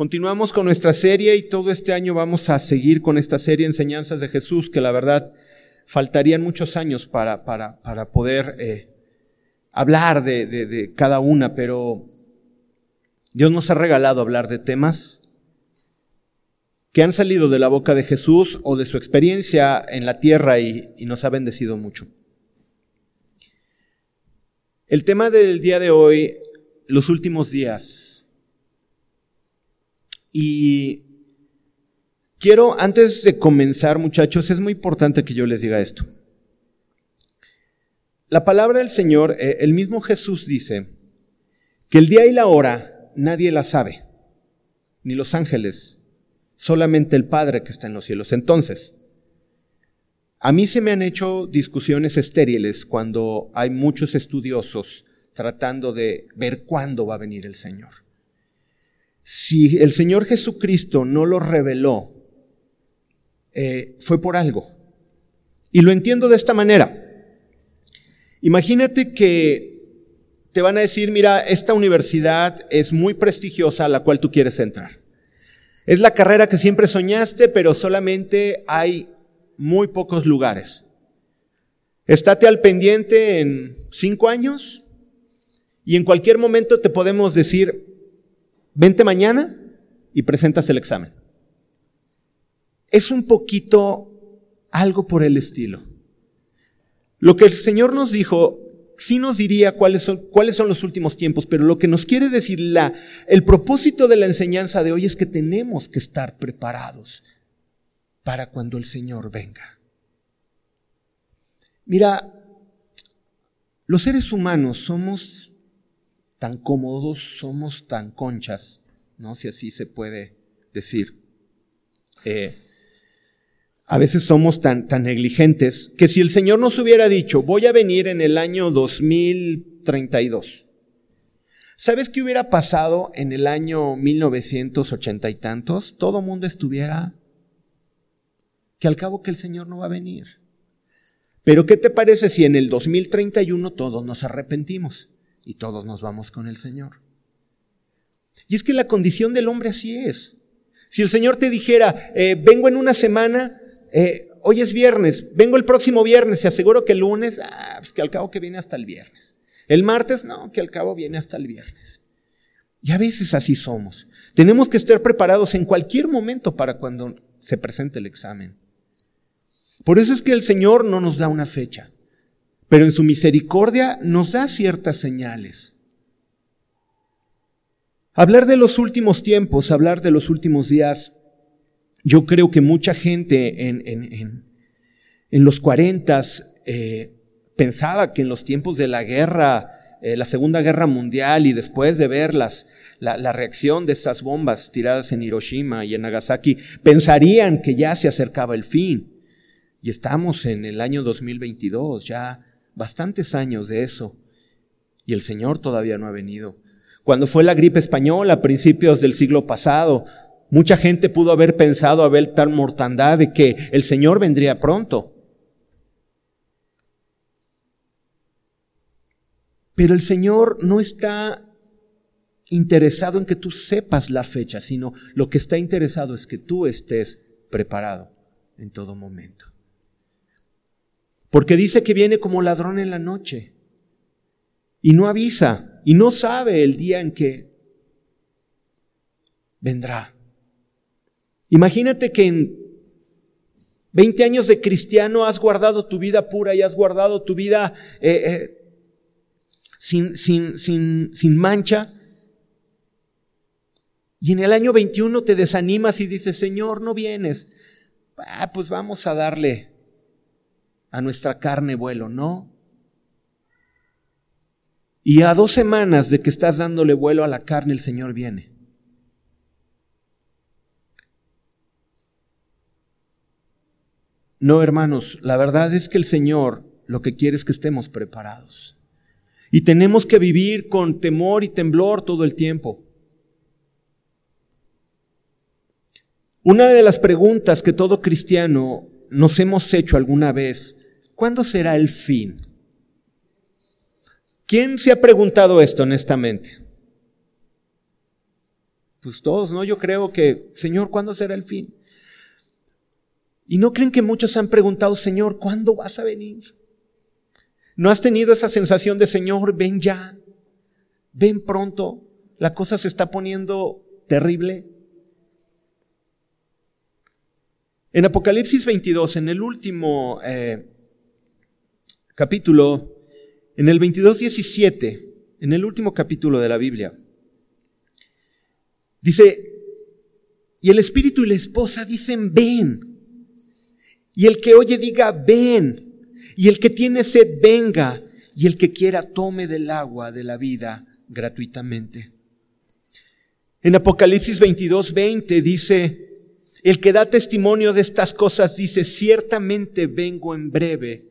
Continuamos con nuestra serie y todo este año vamos a seguir con esta serie Enseñanzas de Jesús, que la verdad faltarían muchos años para, para, para poder eh, hablar de, de, cada una, pero Dios nos ha regalado hablar de temas que han salido de la boca de Jesús o de su experiencia en la tierra y, y, nos ha bendecido mucho. El tema del día de hoy, los últimos días. Y quiero, antes de comenzar, muchachos, es muy importante que yo les diga esto. La palabra del Señor, eh, el mismo Jesús dice que el día y la hora nadie la sabe, ni los ángeles, solamente el Padre que está en los cielos. Entonces, a mí se me han hecho discusiones estériles cuando hay muchos estudiosos tratando de ver cuándo va a venir el Señor. Si el Señor Jesucristo no lo reveló, eh, fue por algo. Y lo entiendo de esta manera. Imagínate que te van a decir, mira, esta universidad es muy prestigiosa a la cual tú quieres entrar. Es la carrera que siempre soñaste, pero solamente hay muy pocos lugares. Estate al pendiente en cinco años y en cualquier momento te podemos decir, vente mañana y presentas el examen. Es un poquito algo por el estilo. Lo que el Señor nos dijo, sí nos diría cuáles son, cuáles son los últimos tiempos, pero lo que nos quiere decir la, el propósito de la enseñanza de hoy es que tenemos que estar preparados para cuando el Señor venga. Mira, los seres humanos somos tan cómodos, somos tan conchas, ¿no? Si así se puede decir. Eh, a veces somos tan, tan negligentes que si el Señor nos hubiera dicho, voy a venir en el año 2032, ¿sabes qué hubiera pasado en el año 1980 y tantos? Todo mundo estuviera que al cabo que el Señor no va a venir. Pero ¿qué te parece si en el 2031 todos nos arrepentimos? Y todos nos vamos con el Señor. Y es que la condición del hombre así es. Si el Señor te dijera, eh, vengo en una semana, eh, hoy es viernes, vengo el próximo viernes, y aseguro que el lunes, ah, pues que al cabo que viene hasta el viernes. El martes, no, que al cabo viene hasta el viernes. Y a veces así somos. Tenemos que estar preparados en cualquier momento para cuando se presente el examen. Por eso es que el Señor no nos da una fecha pero en su misericordia nos da ciertas señales. Hablar de los últimos tiempos, hablar de los últimos días, yo creo que mucha gente en, en, en, los cuarentas eh, pensaba que en los tiempos de la guerra, eh, la Segunda Guerra Mundial y después de ver las, la, la, reacción de estas bombas tiradas en Hiroshima y en Nagasaki, pensarían que ya se acercaba el fin. Y estamos en el año 2022, ya bastantes años de eso y el Señor todavía no ha venido. Cuando fue la gripe española a principios del siglo pasado, mucha gente pudo haber pensado, haber tal mortandad de que el Señor vendría pronto. Pero el Señor no está interesado en que tú sepas la fecha, sino lo que está interesado es que tú estés preparado en todo momento. Porque dice que viene como ladrón en la noche y no avisa y no sabe el día en que vendrá. Imagínate que en 20 años de cristiano has guardado tu vida pura y has guardado tu vida eh, eh, sin, sin, sin, sin mancha. Y en el año 21 te desanimas y dices, Señor, no vienes. Ah, pues vamos a darle a nuestra carne vuelo, no. Y a dos semanas de que estás dándole vuelo a la carne, el Señor viene. No, hermanos, la verdad es que el Señor lo que quiere es que estemos preparados. Y tenemos que vivir con temor y temblor todo el tiempo. Una de las preguntas que todo cristiano nos hemos hecho alguna vez ¿Cuándo será el fin? ¿Quién se ha preguntado esto honestamente? Pues todos, ¿no? Yo creo que, Señor, ¿cuándo será el fin? ¿Y no creen que muchos han preguntado, Señor, ¿cuándo vas a venir? ¿No has tenido esa sensación de, Señor, ven ya, ven pronto, la cosa se está poniendo terrible? En Apocalipsis 22, en el último eh, capítulo, en el 22.17, en el último capítulo de la Biblia, dice, y el espíritu y la esposa dicen, ven. Y el que oye diga, ven. Y el que tiene sed, venga. Y el que quiera, tome del agua de la vida gratuitamente. En Apocalipsis 22, 20 dice, el que da testimonio de estas cosas dice, ciertamente vengo en breve.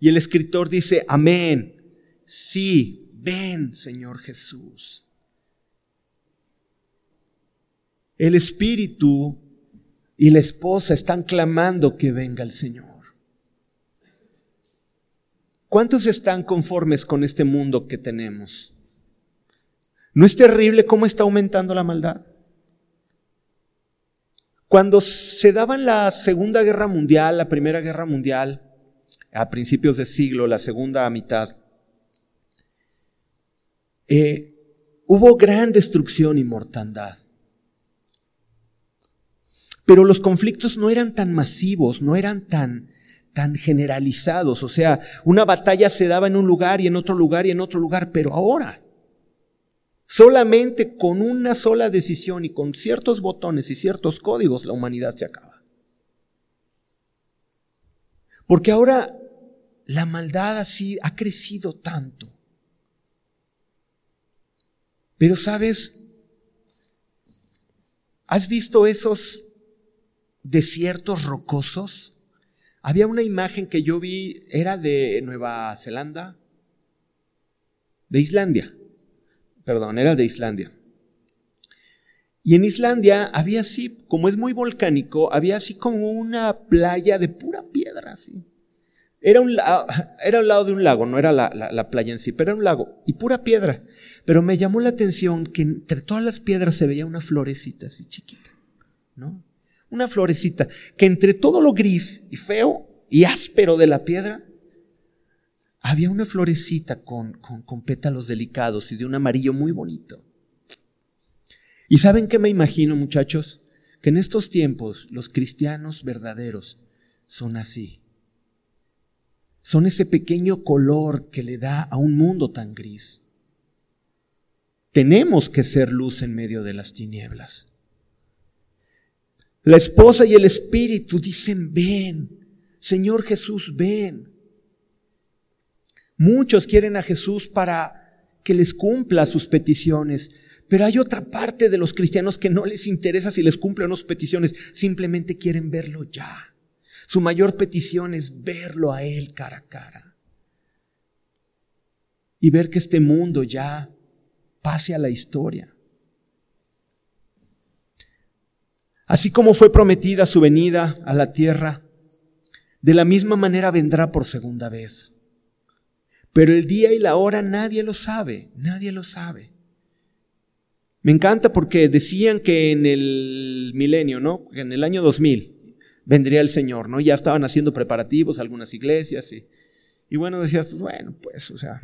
Y el escritor dice, amén. Sí, ven, Señor Jesús. El Espíritu y la esposa están clamando que venga el Señor. ¿Cuántos están conformes con este mundo que tenemos? ¿No es terrible cómo está aumentando la maldad? Cuando se daban la Segunda Guerra Mundial, la Primera Guerra Mundial, a principios de siglo, la segunda mitad, eh, hubo gran destrucción y mortandad. Pero los conflictos no eran tan masivos, no eran tan, tan generalizados. O sea, una batalla se daba en un lugar y en otro lugar y en otro lugar, pero ahora Solamente con una sola decisión y con ciertos botones y ciertos códigos la humanidad se acaba. Porque ahora la maldad así ha crecido tanto. Pero sabes, ¿has visto esos desiertos rocosos? Había una imagen que yo vi, era de Nueva Zelanda, de Islandia perdón, era de Islandia. Y en Islandia había así, como es muy volcánico, había así como una playa de pura piedra, así. Era un, era al lado de un lago, no era la, la, playa en sí, pero era un lago y pura piedra. Pero me llamó la atención que entre todas las piedras se veía una florecita así chiquita, ¿no? Una florecita que entre todo lo gris y feo y áspero de la piedra había una florecita con, con, pétalos delicados y de un amarillo muy bonito. ¿Y saben qué me imagino, muchachos? Que en estos tiempos los cristianos verdaderos son así. Son ese pequeño color que le da a un mundo tan gris. Tenemos que ser luz en medio de las tinieblas. La esposa y el espíritu dicen, ven, Señor Jesús, ven. Muchos quieren a Jesús para que les cumpla sus peticiones, pero hay otra parte de los cristianos que no les interesa si les cumple o no sus peticiones, simplemente quieren verlo ya. Su mayor petición es verlo a Él cara a cara. Y ver que este mundo ya pase a la historia. Así como fue prometida su venida a la tierra, de la misma manera vendrá por segunda vez. Pero el día y la hora nadie lo sabe, nadie lo sabe. Me encanta porque decían que en el milenio, ¿no? En el año 2000 vendría el Señor, ¿no? Ya estaban haciendo preparativos algunas iglesias y, y bueno, decías, pues bueno, pues, o sea,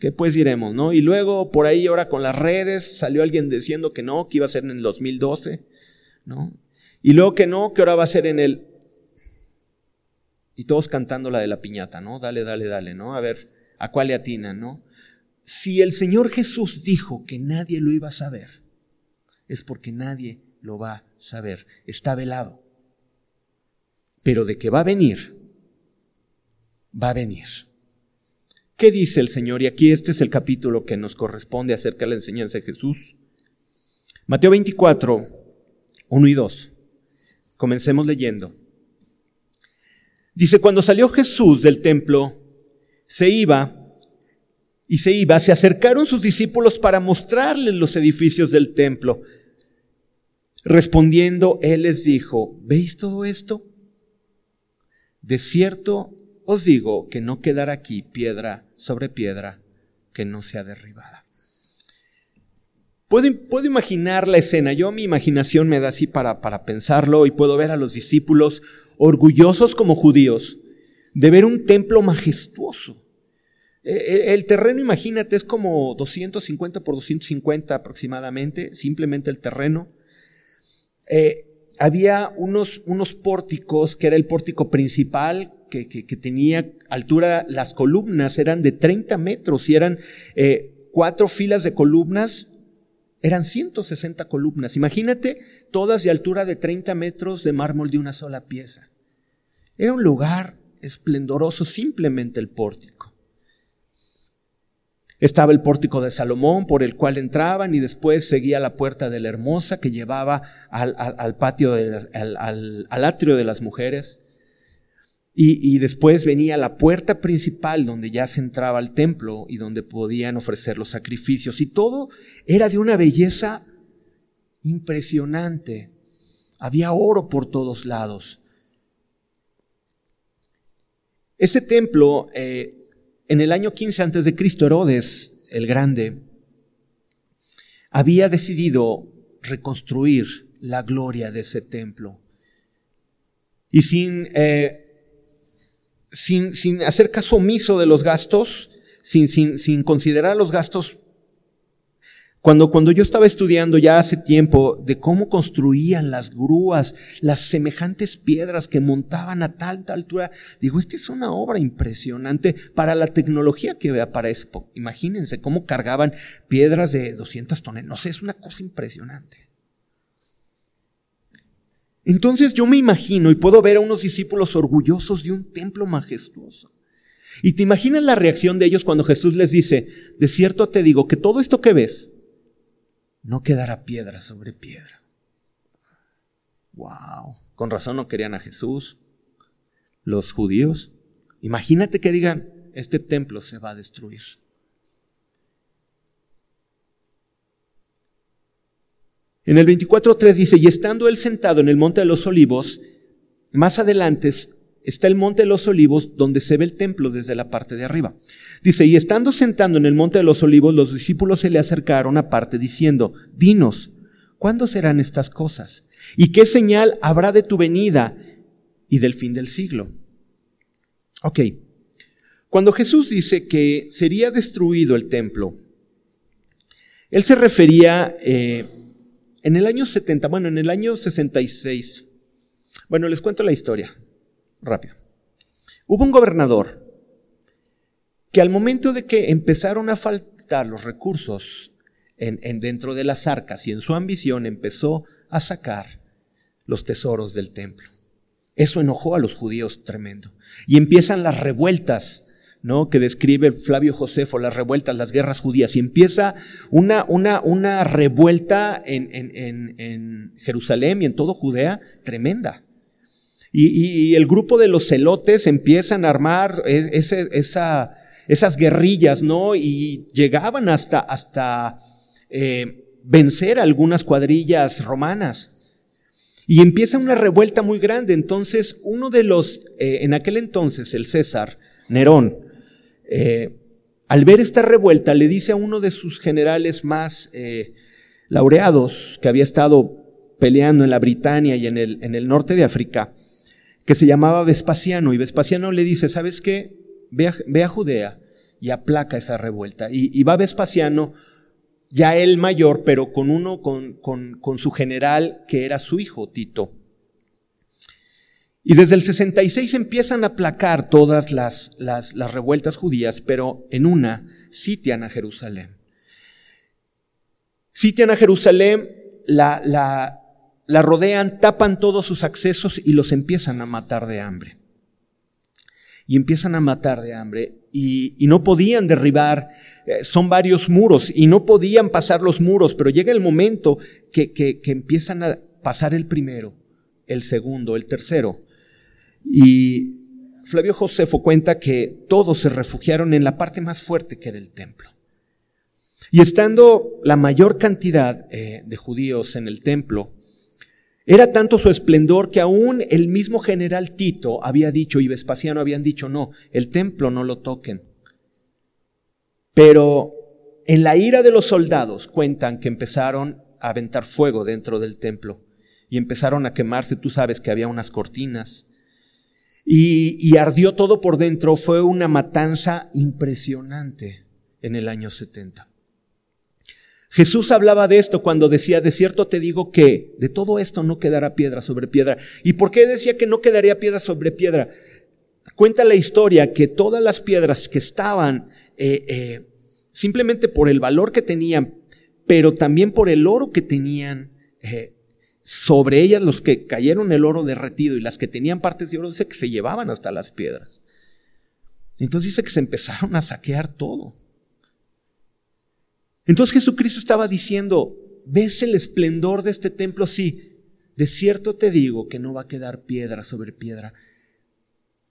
¿qué pues diremos, no? Y luego por ahí ahora con las redes salió alguien diciendo que no, que iba a ser en el 2012, ¿no? Y luego que no, que ahora va a ser en el y todos cantando la de la piñata, ¿no? Dale, dale, dale, ¿no? A ver, ¿a cuál le atinan, ¿no? Si el Señor Jesús dijo que nadie lo iba a saber, es porque nadie lo va a saber. Está velado. Pero de que va a venir, va a venir. ¿Qué dice el Señor? Y aquí este es el capítulo que nos corresponde acerca de la enseñanza de Jesús. Mateo 24, 1 y 2. Comencemos leyendo. Dice, cuando salió Jesús del templo, se iba y se iba, se acercaron sus discípulos para mostrarles los edificios del templo. Respondiendo, él les dijo, ¿veis todo esto? De cierto os digo que no quedará aquí piedra sobre piedra que no sea derribada. Puedo, imaginar la escena, yo mi imaginación me da así para, para pensarlo y puedo ver a los discípulos orgullosos como judíos de ver un templo majestuoso. E, e, el terreno, imagínate, es como 250 por 250 aproximadamente, simplemente el terreno. Eh, había unos, unos pórticos, que era el pórtico principal, que, tenía altura, las columnas eran de 30 metros y eran eh, cuatro filas de columnas eran 160 columnas. Imagínate todas de altura de 30 metros de mármol de una sola pieza. Era un lugar esplendoroso, simplemente el pórtico. Estaba el pórtico de Salomón por el cual entraban y después seguía la puerta de la hermosa que llevaba al, patio, al, atrio de las mujeres. Y, después venía la puerta principal donde ya se entraba al templo y donde podían ofrecer los sacrificios. Y todo era de una belleza impresionante. Había oro por todos lados. Este templo, eh, en el año 15 antes de Cristo, Herodes el Grande había decidido reconstruir la gloria de ese templo. Y sin eh, sin, sin hacer caso omiso de los gastos, sin, sin, sin considerar los gastos. Cuando, cuando yo estaba estudiando ya hace tiempo de cómo construían las grúas, las semejantes piedras que montaban a tal, altura, digo, esta es una obra impresionante para la tecnología que vea para eso. Imagínense cómo cargaban piedras de 200 toneladas. No sé, es una cosa impresionante. Entonces yo me imagino y puedo ver a unos discípulos orgullosos de un templo majestuoso. Y te imaginas la reacción de ellos cuando Jesús les dice, de cierto te digo que todo esto que ves no quedará piedra sobre piedra. Wow, con razón no querían a Jesús los judíos. Imagínate que digan, este templo se va a destruir. En el 24.3 dice, y estando él sentado en el monte de los olivos, más adelante está el monte de los olivos donde se ve el templo desde la parte de arriba. Dice, y estando sentado en el monte de los olivos, los discípulos se le acercaron aparte diciendo, dinos, ¿cuándo serán estas cosas? ¿Y qué señal habrá de tu venida y del fin del siglo? Ok, cuando Jesús dice que sería destruido el templo, él se refería... Eh, en el año 70, bueno, en el año 66, bueno, les cuento la historia, rápido. Hubo un gobernador que al momento de que empezaron a faltar los recursos en, dentro de las arcas y en su ambición empezó a sacar los tesoros del templo. Eso enojó a los judíos tremendo. Y empiezan las revueltas ¿no? que describe Flavio Josefo, las revueltas, las guerras judías, y empieza una, una, una revuelta en, en, en, Jerusalén y en todo Judea tremenda. Y, el grupo de los celotes empiezan a armar e, esas guerrillas, ¿no? Y llegaban hasta, eh, vencer algunas cuadrillas romanas. Y empieza una revuelta muy grande. Entonces, uno de los, eh, en aquel entonces, el César, Nerón, eh, al ver esta revuelta, le dice a uno de sus generales más laureados, que había estado peleando en la Britania y en el norte de África, que se llamaba Vespasiano, y Vespasiano le dice, ¿sabes qué? Ve a, Judea y aplaca esa revuelta. Y, va Vespasiano, ya él mayor, pero con uno, con, con, con su general, que era su hijo, Tito. Y desde el 66 empiezan a aplacar todas las, las, revueltas judías, pero en una sitian a Jerusalén. Sitian a Jerusalén, la, la, la rodean, tapan todos sus accesos y los empiezan a matar de hambre. Y empiezan a matar de hambre y, no podían derribar, eh, son varios muros y no podían pasar los muros, pero llega el momento que, que, que empiezan a pasar el primero, el segundo, el tercero y Flavio Josefo cuenta que todos se refugiaron en la parte más fuerte que era el templo. Y estando la mayor cantidad eh, de judíos en el templo, era tanto su esplendor que aún el mismo general Tito había dicho y Vespasiano habían dicho, no, el templo no lo toquen. Pero en la ira de los soldados cuentan que empezaron a aventar fuego dentro del templo y empezaron a quemarse, tú sabes que había unas cortinas y, y ardió todo por dentro, fue una matanza impresionante en el año 70. Jesús hablaba de esto cuando decía, de cierto te digo que de todo esto no quedará piedra sobre piedra. ¿Y por qué decía que no quedaría piedra sobre piedra? Cuenta la historia que todas las piedras que estaban, eh, eh, simplemente por el valor que tenían, pero también por el oro que tenían, eh, sobre ellas los que cayeron el oro derretido y las que tenían partes de oro, dice que se llevaban hasta las piedras. Entonces dice que se empezaron a saquear todo. Entonces Jesucristo estaba diciendo, ¿ves el esplendor de este templo? Sí, de cierto te digo que no va a quedar piedra sobre piedra.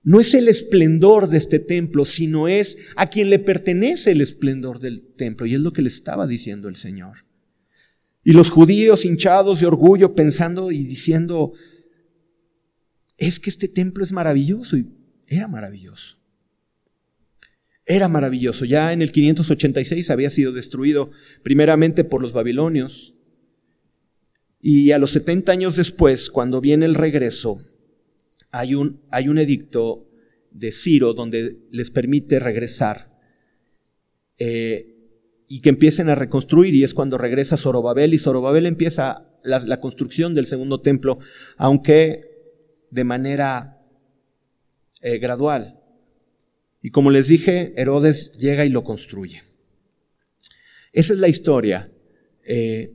No es el esplendor de este templo, sino es a quien le pertenece el esplendor del templo. Y es lo que le estaba diciendo el Señor. Y los judíos hinchados de orgullo pensando y diciendo, es que este templo es maravilloso y era maravilloso. Era maravilloso. Ya en el 586 había sido destruido primeramente por los babilonios. Y a los 70 años después, cuando viene el regreso, hay un, hay un edicto de Ciro donde les permite regresar eh, y que empiecen a reconstruir. Y es cuando regresa Zorobabel y Zorobabel empieza la, construcción del segundo templo, aunque de manera eh, gradual. Y como les dije, Herodes llega y lo construye. Esa es la historia. Eh,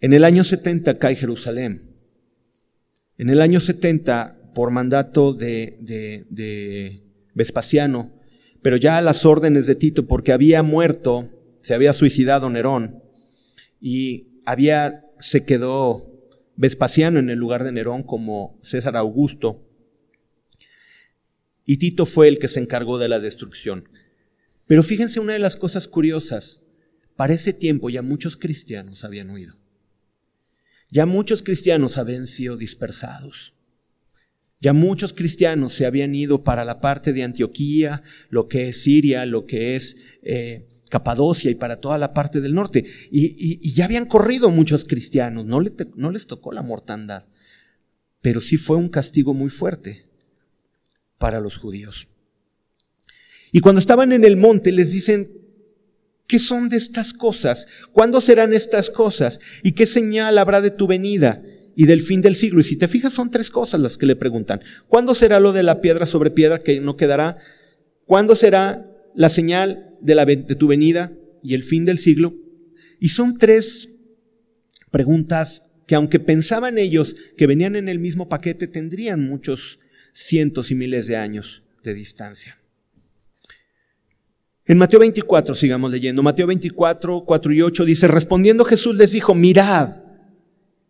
en el año 70 cae Jerusalén. En el año 70, por mandato de, de, de Vespasiano, pero ya a las órdenes de Tito, porque había muerto, se había suicidado Nerón, y había, se quedó Vespasiano en el lugar de Nerón como César Augusto. Y Tito fue el que se encargó de la destrucción. Pero fíjense una de las cosas curiosas. Para ese tiempo ya muchos cristianos habían huido. Ya muchos cristianos habían sido dispersados. Ya muchos cristianos se habían ido para la parte de Antioquía, lo que es Siria, lo que es eh, Capadocia y para toda la parte del norte. Y, ya habían corrido muchos cristianos, no, no les tocó la mortandad, pero sí fue un castigo muy fuerte para los judíos. Y cuando estaban en el monte les dicen, ¿qué son de estas cosas? ¿Cuándo serán estas cosas? ¿Y qué señal habrá de tu venida y del fin del siglo? Y si te fijas, son tres cosas las que le preguntan. ¿Cuándo será lo de la piedra sobre piedra que no quedará? ¿Cuándo será la señal de, de tu venida y el fin del siglo? Y son tres preguntas que aunque pensaban ellos que venían en el mismo paquete, tendrían muchos cientos y miles de años de distancia. En Mateo 24, sigamos leyendo, Mateo 24, 4 y 8 dice, respondiendo Jesús les dijo, mirad,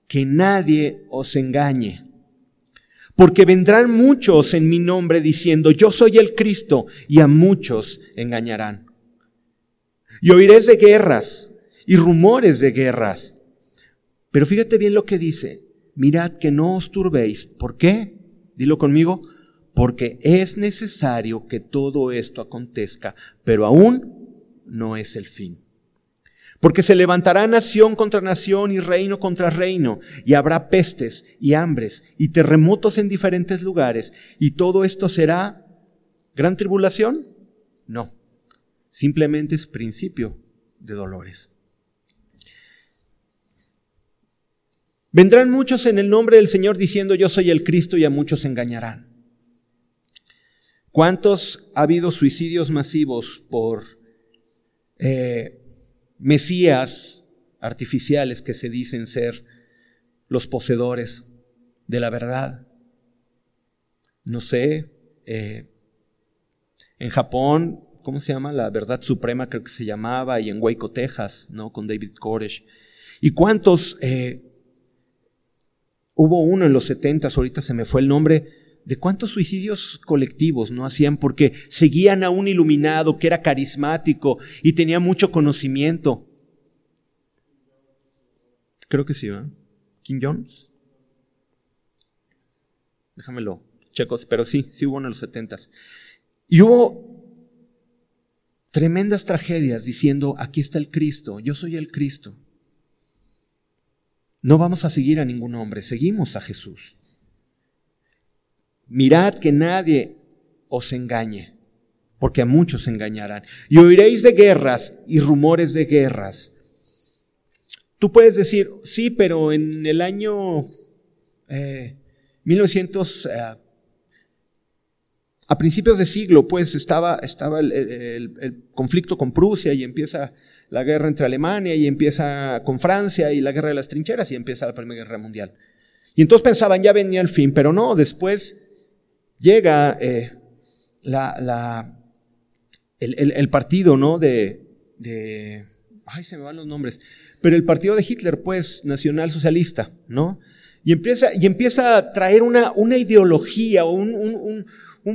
que nadie os engañe, porque vendrán muchos en mi nombre diciendo, yo soy el Cristo, y a muchos engañarán. Y oiréis de guerras y rumores de guerras. Pero fíjate bien lo que dice, mirad que no os turbéis. ¿Por qué? Dilo conmigo, porque es necesario que todo esto acontezca, pero aún no es el fin. Porque se levantará nación contra nación y reino contra reino, y habrá pestes y hambres y terremotos en diferentes lugares, y todo esto será gran tribulación? No, simplemente es principio de dolores. Vendrán muchos en el nombre del Señor diciendo yo soy el Cristo y a muchos engañarán. ¿Cuántos ha habido suicidios masivos por eh, mesías artificiales que se dicen ser los poseedores de la verdad? No sé, eh, en Japón, ¿cómo se llama? La verdad suprema creo que se llamaba, y en Waco, Texas, ¿no? Con David Koresh. ¿Y cuántos eh, Hubo uno en los setentas, ahorita se me fue el nombre, de cuántos suicidios colectivos no hacían porque seguían a un iluminado que era carismático y tenía mucho conocimiento. Creo que sí, ¿verdad? King Jones. Déjamelo, checos, pero sí, sí hubo en los setentas. Y hubo tremendas tragedias diciendo, aquí está el Cristo, yo soy el Cristo. No vamos a seguir a ningún hombre, seguimos a Jesús. Mirad que nadie os engañe, porque a muchos engañarán. Y oiréis de guerras y rumores de guerras. Tú puedes decir, sí, pero en el año 1900, eh, a principios de siglo, pues estaba, estaba el, conflicto con Prusia y empieza la guerra entre Alemania y empieza con Francia y la guerra de las trincheras y empieza la Primera Guerra Mundial. Y entonces pensaban, ya venía el fin, pero no, después llega eh, la, el, partido, ¿no? De, ay, se me van los nombres, pero el partido de Hitler, pues, nacional socialista, ¿no? Y empieza, y empieza a traer una, una ideología, un, un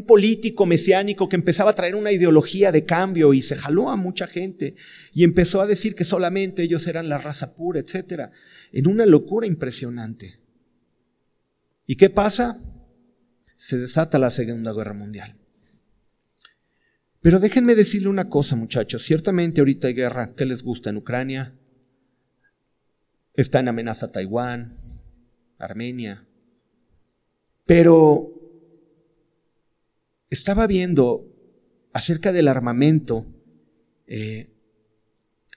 político mesiánico que empezaba a traer una ideología de cambio y se jaló a mucha gente y empezó a decir que solamente ellos eran la raza pura, etcétera, en una locura impresionante. ¿Y qué pasa? Se desata la Segunda Guerra Mundial. Pero déjenme decirle una cosa, muchachos. Ciertamente ahorita hay guerra. ¿Qué les gusta en Ucrania? Está en amenaza Taiwán, Armenia. Pero estaba viendo acerca del armamento eh,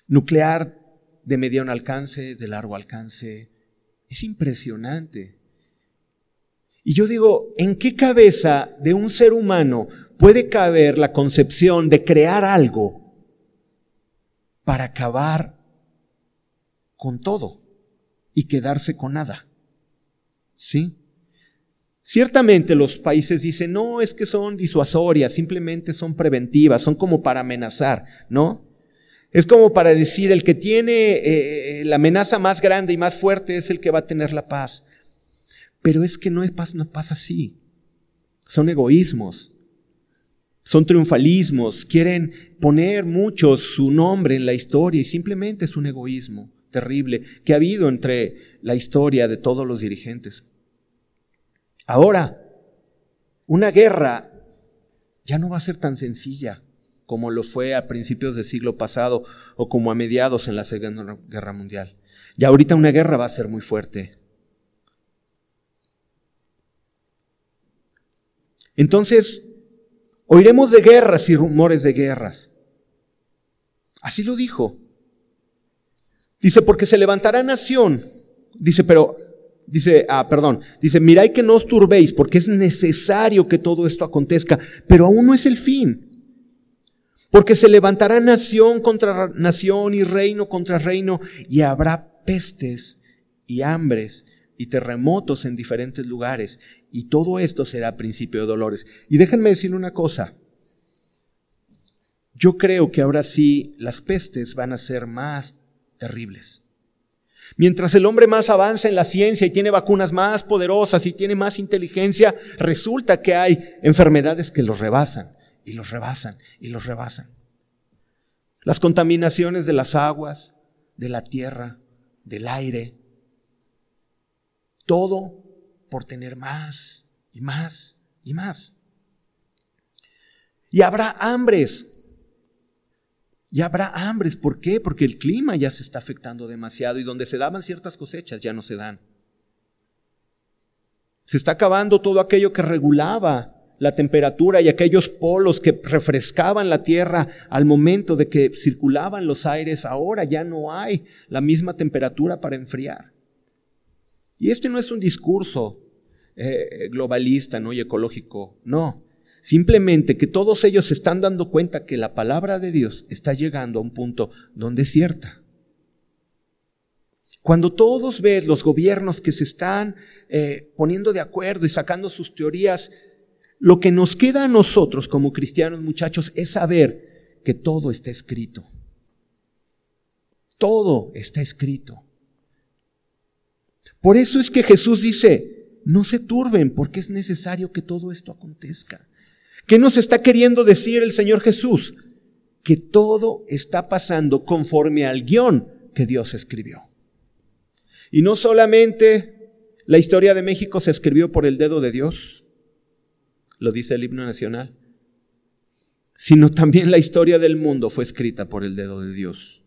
nuclear de mediano alcance, de largo alcance. Es impresionante. Y yo digo, ¿en qué cabeza de un ser humano puede caber la concepción de crear algo para acabar con todo y quedarse con nada? ¿Sí? Ciertamente los países dicen, no, es que son disuasorias, simplemente son preventivas, son como para amenazar, ¿no? Es como para decir, el que tiene eh, eh, la amenaza más grande y más fuerte es el que va a tener la paz. Pero es que no, es no pasa así. Son egoísmos, son triunfalismos, quieren poner mucho su nombre en la historia y simplemente es un egoísmo terrible que ha habido entre la historia de todos los dirigentes. Ahora, una guerra ya no va a ser tan sencilla como lo fue a principios del siglo pasado o como a mediados en la Segunda Guerra Mundial. Ya ahorita una guerra va a ser muy fuerte. Entonces, oiremos de guerras y rumores de guerras. Así lo dijo. Dice, porque se levantará nación. Dice, pero Dice, ah, perdón, dice, mirad que no os turbéis, porque es necesario que todo esto acontezca, pero aún no es el fin. Porque se levantará nación contra nación y reino contra reino, y habrá pestes y hambres y terremotos en diferentes lugares, y todo esto será principio de dolores. Y déjenme decir una cosa, yo creo que ahora sí las pestes van a ser más terribles. Mientras el hombre más avanza en la ciencia y tiene vacunas más poderosas y tiene más inteligencia, resulta que hay enfermedades que los rebasan y los rebasan y los rebasan. Las contaminaciones de las aguas, de la tierra, del aire, todo por tener más y más y más. Y habrá hambres y habrá hambres. ¿Por qué? Porque el clima ya se está afectando demasiado y donde se daban ciertas cosechas ya no se dan. Se está acabando todo aquello que regulaba la temperatura y aquellos polos que refrescaban la tierra al momento de que circulaban los aires. Ahora ya no hay la misma temperatura para enfriar. Y este no es un discurso eh, globalista ¿no? y ecológico, no. Simplemente que todos ellos se están dando cuenta que la palabra de Dios está llegando a un punto donde es cierta. Cuando todos ves los gobiernos que se están eh, poniendo de acuerdo y sacando sus teorías, lo que nos queda a nosotros como cristianos, muchachos, es saber que todo está escrito. Todo está escrito. Por eso es que Jesús dice, no se turben porque es necesario que todo esto acontezca. ¿Qué nos está queriendo decir el Señor Jesús? Que todo está pasando conforme al guion que Dios escribió. Y no solamente la historia de México se escribió por el dedo de Dios, lo dice el himno nacional, sino también la historia del mundo fue escrita por el dedo de Dios.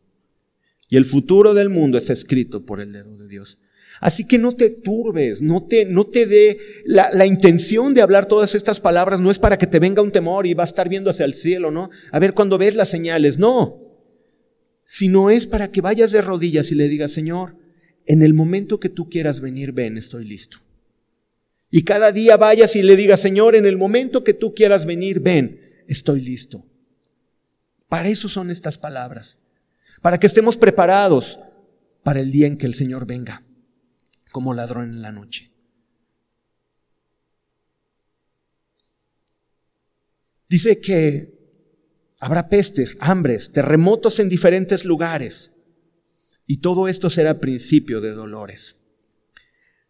Y el futuro del mundo está escrito por el dedo de Dios. Así que no te turbes, no te, no te dé la, la, intención de hablar todas estas palabras, no es para que te venga un temor y va a estar viendo hacia el cielo, ¿no? A ver cuando ves las señales, no. Sino es para que vayas de rodillas y le digas, Señor, en el momento que tú quieras venir, ven, estoy listo. Y cada día vayas y le digas, Señor, en el momento que tú quieras venir, ven, estoy listo. Para eso son estas palabras. Para que estemos preparados para el día en que el Señor venga como ladrón en la noche. Dice que habrá pestes, hambres, terremotos en diferentes lugares. Y todo esto será principio de dolores.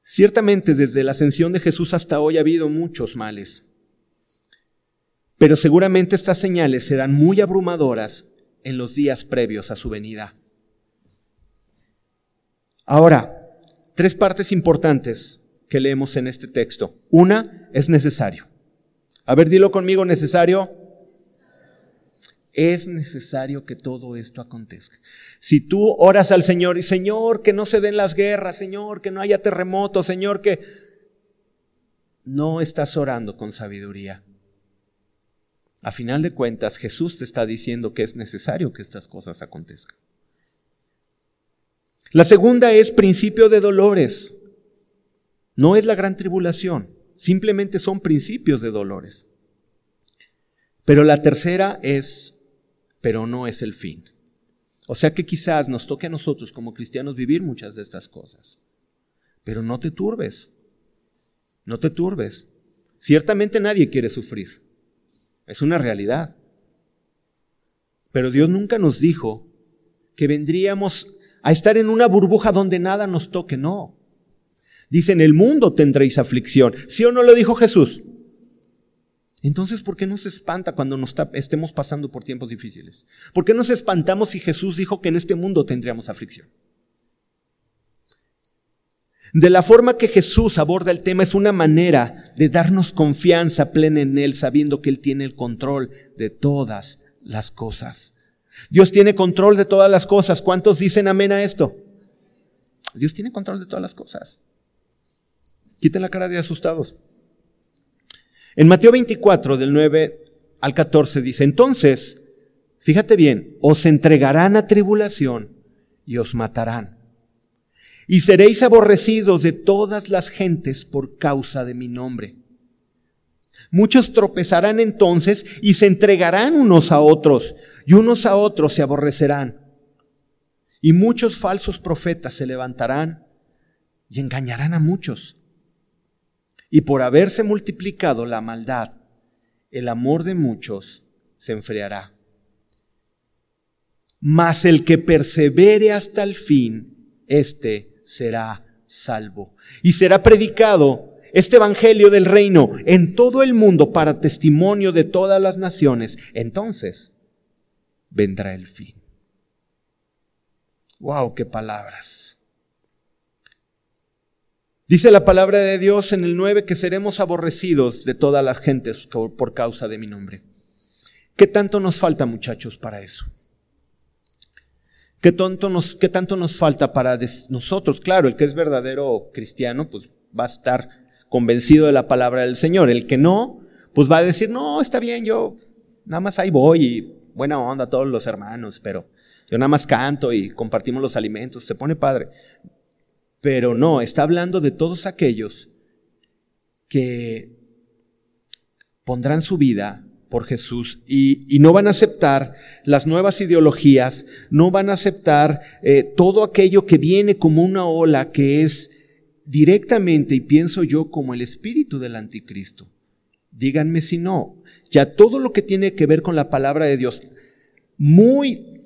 Ciertamente desde la ascensión de Jesús hasta hoy ha habido muchos males. Pero seguramente estas señales serán muy abrumadoras en los días previos a su venida. Ahora, tres partes importantes que leemos en este texto. Una, es necesario. A ver, dilo conmigo, necesario. Es necesario que todo esto acontezca. Si tú oras al Señor y Señor, que no se den las guerras, Señor, que no haya terremotos, Señor, que no estás orando con sabiduría. A final de cuentas, Jesús te está diciendo que es necesario que estas cosas acontezcan. La segunda es principio de dolores. No es la gran tribulación, simplemente son principios de dolores. Pero la tercera es, pero no es el fin. O sea que quizás nos toque a nosotros como cristianos vivir muchas de estas cosas. Pero no te turbes, no te turbes. Ciertamente nadie quiere sufrir. Es una realidad. Pero Dios nunca nos dijo que vendríamos a estar en una burbuja donde nada nos toque, no. Dice, en el mundo tendréis aflicción. ¿Sí o no lo dijo Jesús? Entonces, ¿por qué nos espanta cuando nos estemos pasando por tiempos difíciles? ¿Por qué nos espantamos si Jesús dijo que en este mundo tendríamos aflicción? De la forma que Jesús aborda el tema es una manera de darnos confianza plena en Él, sabiendo que Él tiene el control de todas las cosas. Dios tiene control de todas las cosas. ¿Cuántos dicen amén a esto? Dios tiene control de todas las cosas. Quiten la cara de asustados. En Mateo 24, del 9 al 14, dice, entonces, fíjate bien, os entregarán a tribulación y os matarán y seréis aborrecidos de todas las gentes por causa de mi nombre. Muchos tropezarán entonces y se entregarán unos a otros, y unos a otros se aborrecerán. Y muchos falsos profetas se levantarán y engañarán a muchos. Y por haberse multiplicado la maldad, el amor de muchos se enfriará. Mas el que persevere hasta el fin, éste será salvo. Y será predicado este Evangelio del reino en todo el mundo para testimonio de todas las naciones. Entonces vendrá el fin. ¡Wow! ¡Qué palabras! Dice la palabra de Dios en el 9 que seremos aborrecidos de todas las gentes por causa de mi nombre. ¿Qué tanto nos falta, muchachos, para eso? ¿Qué, tonto nos, ¿Qué tanto nos falta para nosotros? Claro, el que es verdadero cristiano, pues va a estar convencido de la palabra del Señor. El que no, pues va a decir, no, está bien, yo nada más ahí voy y buena onda a todos los hermanos, pero yo nada más canto y compartimos los alimentos, se pone padre. Pero no, está hablando de todos aquellos que pondrán su vida por Jesús y, no van a aceptar las nuevas ideologías, no van a aceptar eh, todo aquello que viene como una ola que es directamente, y pienso yo, como el espíritu del anticristo. Díganme si no, ya todo lo que tiene que ver con la palabra de Dios, muy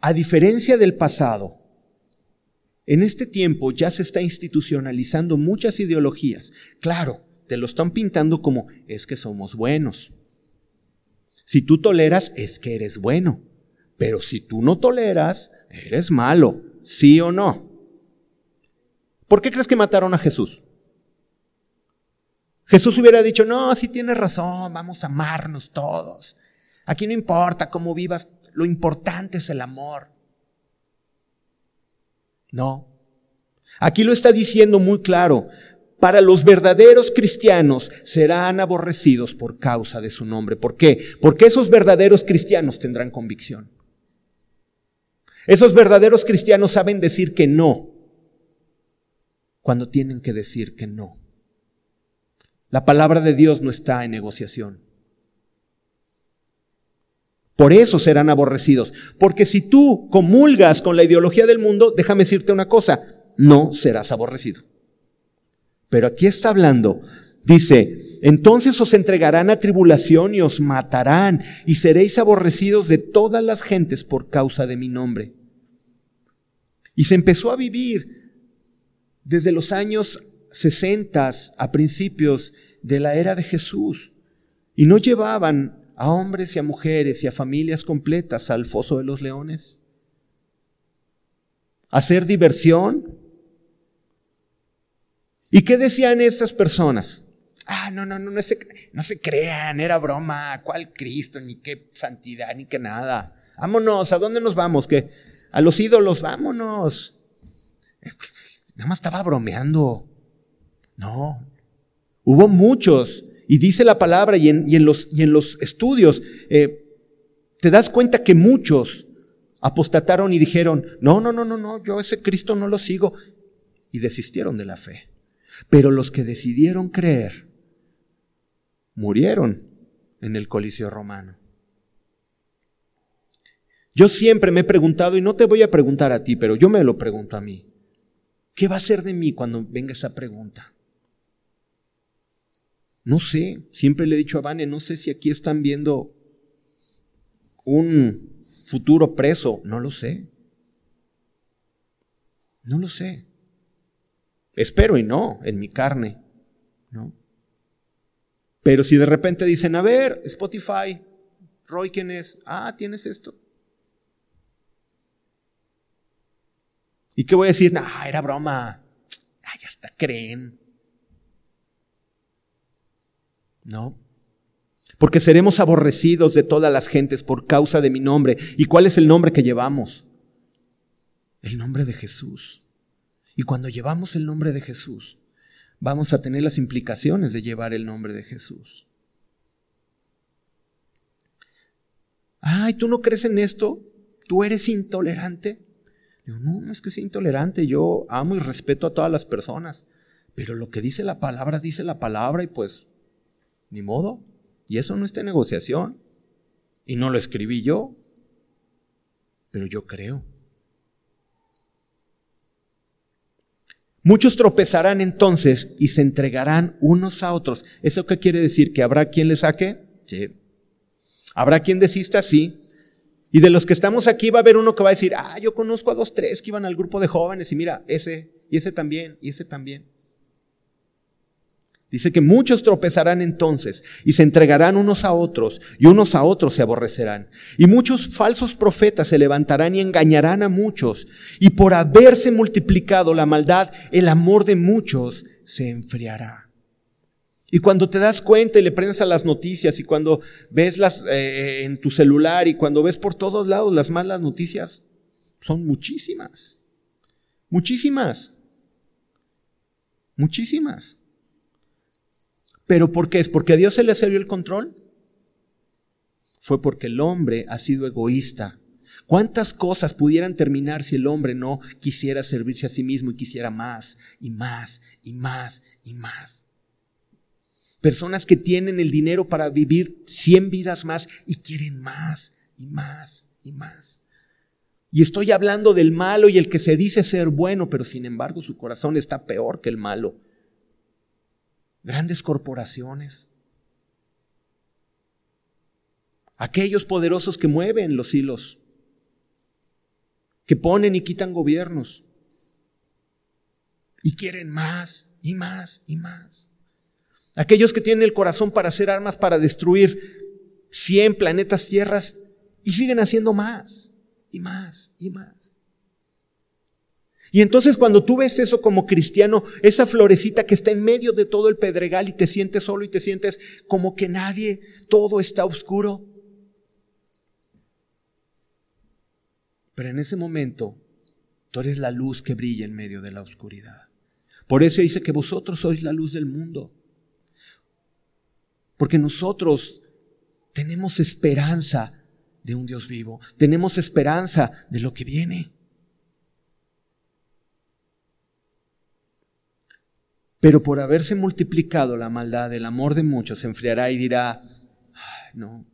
a diferencia del pasado, en este tiempo ya se está institucionalizando muchas ideologías. Claro, te lo están pintando como es que somos buenos. Si tú toleras, es que eres bueno. Pero si tú no toleras, eres malo. ¿Sí o no? ¿Por qué crees que mataron a Jesús? Jesús hubiera dicho, no, sí tienes razón, vamos a amarnos todos. Aquí no importa cómo vivas, lo importante es el amor. No. Aquí lo está diciendo muy claro. Para los verdaderos cristianos serán aborrecidos por causa de su nombre. ¿Por qué? Porque esos verdaderos cristianos tendrán convicción. Esos verdaderos cristianos saben decir que no cuando tienen que decir que no. La palabra de Dios no está en negociación. Por eso serán aborrecidos. Porque si tú comulgas con la ideología del mundo, déjame decirte una cosa, no serás aborrecido. Pero aquí está hablando, dice, entonces os entregarán a tribulación y os matarán y seréis aborrecidos de todas las gentes por causa de mi nombre. Y se empezó a vivir desde los años 60 a principios de la era de Jesús. Y no llevaban a hombres y a mujeres y a familias completas al foso de los leones. Hacer diversión. ¿Y qué decían estas personas? Ah, no, no, no, no se, no se crean, era broma, ¿cuál Cristo? Ni qué santidad, ni qué nada. Vámonos, ¿a dónde nos vamos? Que a los ídolos, vámonos. Nada más estaba bromeando. No. Hubo muchos, y dice la palabra, y en, los, y en los, estudios, eh, te das cuenta que muchos apostataron y dijeron, no, no, no, no, no, yo ese Cristo no lo sigo, y desistieron de la fe. Pero los que decidieron creer, murieron en el Coliseo romano. Yo siempre me he preguntado, y no te voy a preguntar a ti, pero yo me lo pregunto a mí. ¿Qué va a ser de mí cuando venga esa pregunta? No sé, siempre le he dicho a Vane, no sé si aquí están viendo un futuro preso, no lo sé. No lo sé. Espero y no, en mi carne, ¿no? Pero si de repente dicen, a ver, Spotify, Roy, ¿quién es? Ah, tienes esto. ¿Y qué voy a decir? Ah, era broma. Ya hasta creen. No. Porque seremos aborrecidos de todas las gentes por causa de mi nombre. ¿Y cuál es el nombre que llevamos? El nombre de Jesús. Y cuando llevamos el nombre de Jesús, vamos a tener las implicaciones de llevar el nombre de Jesús. Ay, ¿tú no crees en esto? ¿Tú eres intolerante? No, no es que sea intolerante, yo amo y respeto a todas las personas, pero lo que dice la palabra, dice la palabra y pues, ni modo. Y eso no está en negociación. Y no lo escribí yo, pero yo creo. Muchos tropezarán entonces y se entregarán unos a otros. ¿Eso qué quiere decir? ¿Que habrá quien le saque? Sí. ¿Habrá quien desista? Sí. Y de los que estamos aquí va a haber uno que va a decir, ah, yo conozco a dos, tres que iban al grupo de jóvenes y mira, ese, y ese también, y ese también. Dice que muchos tropezarán entonces y se entregarán unos a otros y unos a otros se aborrecerán. Y muchos falsos profetas se levantarán y engañarán a muchos. Y por haberse multiplicado la maldad, el amor de muchos se enfriará. Y cuando te das cuenta y le prendes a las noticias y cuando ves las eh, eh, en tu celular y cuando ves por todos lados las malas noticias, son muchísimas. Muchísimas. Muchísimas. ¿Pero por qué? ¿Es porque a Dios se le salió el control? Fue porque el hombre ha sido egoísta. ¿Cuántas cosas pudieran terminar si el hombre no quisiera servirse a sí mismo y quisiera más y más y más y más? Personas que tienen el dinero para vivir 100 vidas más y quieren más y más y más. Y estoy hablando del malo y el que se dice ser bueno, pero sin embargo su corazón está peor que el malo. Grandes corporaciones. Aquellos poderosos que mueven los hilos, que ponen y quitan gobiernos. Y quieren más y más y más. Aquellos que tienen el corazón para hacer armas para destruir 100 planetas tierras y siguen haciendo más y más y más. Y entonces cuando tú ves eso como cristiano, esa florecita que está en medio de todo el pedregal y te sientes solo y te sientes como que nadie, todo está oscuro, Pero en ese momento, tú eres la luz que brilla en medio de la oscuridad. Por eso dice que vosotros sois la luz del mundo. Porque nosotros tenemos esperanza de un Dios vivo. Tenemos esperanza de lo que viene. Pero por haberse multiplicado la maldad, el amor de muchos se enfriará y dirá, no,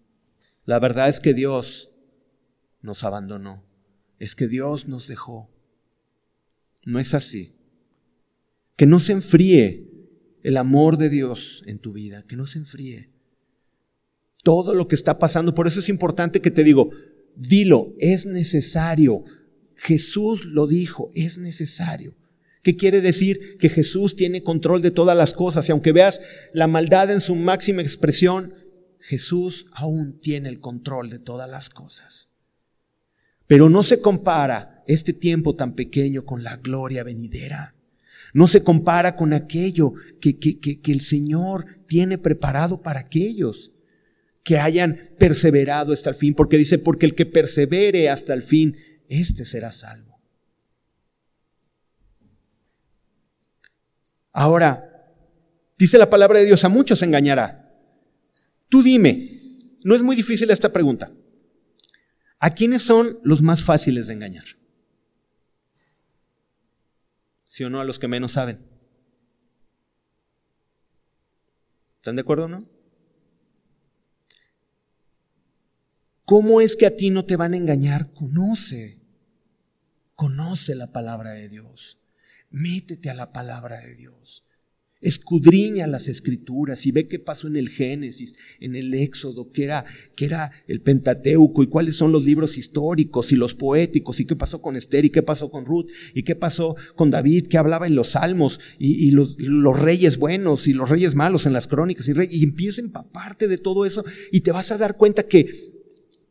la verdad es que Dios nos abandonó, es que Dios nos dejó. No es así. Que no se enfríe el amor de Dios en tu vida, que no se enfríe. Todo lo que está pasando, por eso es importante que te digo, dilo, es necesario. Jesús lo dijo, es necesario. ¿Qué quiere decir? Que Jesús tiene control de todas las cosas y aunque veas la maldad en su máxima expresión, Jesús aún tiene el control de todas las cosas. Pero no se compara este tiempo tan pequeño con la gloria venidera. No se compara con aquello que, que, que, el Señor tiene preparado para aquellos que hayan perseverado hasta el fin, porque dice, porque el que persevere hasta el fin, éste será salvo. Ahora, dice la palabra de Dios, a muchos engañará. Tú dime, no es muy difícil esta pregunta. ¿A quiénes son los más fáciles de engañar? ¿Sí o no a los que menos saben? ¿Están de acuerdo o no? ¿Cómo es que a ti no te van a engañar? Conoce, conoce la palabra de Dios. Métete a la palabra de Dios escudriña las escrituras y ve qué pasó en el Génesis, en el Éxodo, qué era, qué era el Pentateuco y cuáles son los libros históricos y los poéticos y qué pasó con Esther y qué pasó con Ruth y qué pasó con David, que hablaba en los salmos y, los, los, reyes buenos y los reyes malos en las crónicas y, y empieza a empaparte de todo eso y te vas a dar cuenta que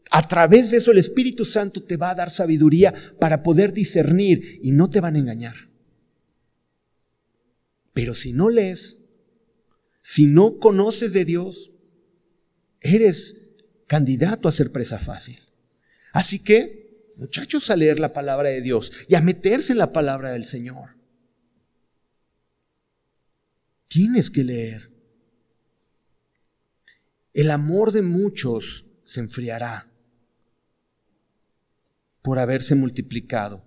a través de eso el Espíritu Santo te va a dar sabiduría para poder discernir y no te van a engañar. Pero si no lees, si no conoces de Dios, eres candidato a ser presa fácil. Así que, muchachos, a leer la palabra de Dios y a meterse en la palabra del Señor. Tienes que leer. El amor de muchos se enfriará por haberse multiplicado.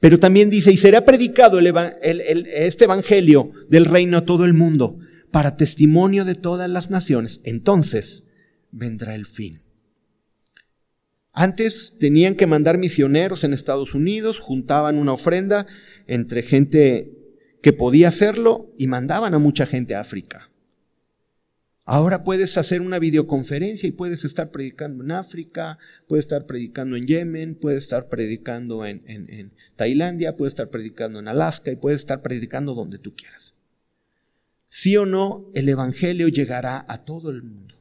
Pero también dice, y será predicado este evangelio del reino a todo el mundo para testimonio de todas las naciones. Entonces vendrá el fin. Antes tenían que mandar misioneros en Estados Unidos, juntaban una ofrenda entre gente que podía hacerlo y mandaban a mucha gente a África. Ahora puedes hacer una videoconferencia y puedes estar predicando en África, puedes estar predicando en Yemen, puedes estar predicando en, Tailandia, puedes estar predicando en Alaska y puedes estar predicando donde tú quieras. Sí o no, el Evangelio llegará a todo el mundo.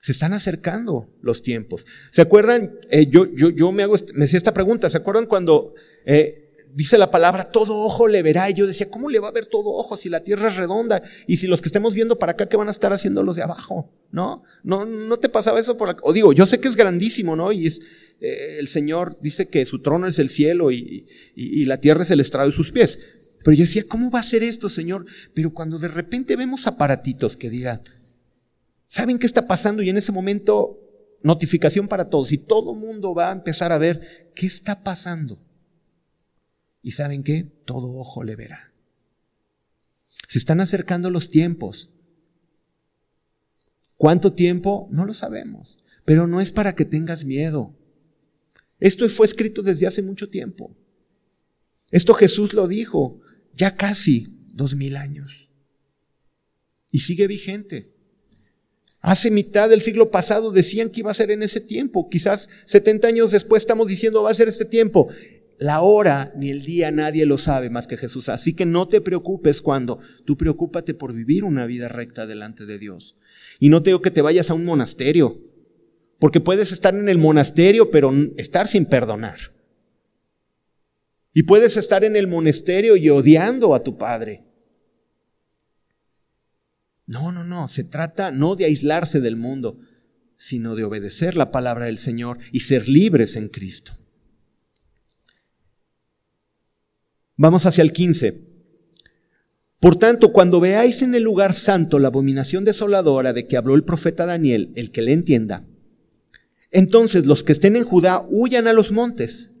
Se están acercando los tiempos. ¿Se acuerdan? Eh, yo, yo, yo me hago, me hacía esta pregunta. ¿Se acuerdan cuando eh, dice la palabra, todo ojo le verá. Y yo decía, ¿cómo le va a ver todo ojo si la tierra es redonda? Y si los que estemos viendo para acá, ¿qué van a estar haciendo los de abajo? ¿No? ¿No, no te pasaba eso por la... O digo, yo sé que es grandísimo, ¿no? Y es, eh, el Señor dice que su trono es el cielo y, y, y la tierra es el estrado de sus pies. Pero yo decía, ¿cómo va a ser esto, Señor? Pero cuando de repente vemos aparatitos que digan, ¿saben qué está pasando? Y en ese momento, notificación para todos. Y todo mundo va a empezar a ver qué está pasando. Y saben qué? Todo ojo le verá. Se están acercando los tiempos. ¿Cuánto tiempo? No lo sabemos. Pero no es para que tengas miedo. Esto fue escrito desde hace mucho tiempo. Esto Jesús lo dijo ya casi dos mil años. Y sigue vigente. Hace mitad del siglo pasado decían que iba a ser en ese tiempo. Quizás 70 años después estamos diciendo va a ser este tiempo. La hora ni el día nadie lo sabe más que Jesús. Así que no te preocupes cuando tú preocúpate por vivir una vida recta delante de Dios. Y no te digo que te vayas a un monasterio, porque puedes estar en el monasterio pero estar sin perdonar. Y puedes estar en el monasterio y odiando a tu padre. No, no, no, se trata no de aislarse del mundo, sino de obedecer la palabra del Señor y ser libres en Cristo. Vamos hacia el 15. Por tanto, cuando veáis en el lugar santo la abominación desoladora de que habló el profeta Daniel, el que le entienda, entonces los que estén en Judá huyan a los montes.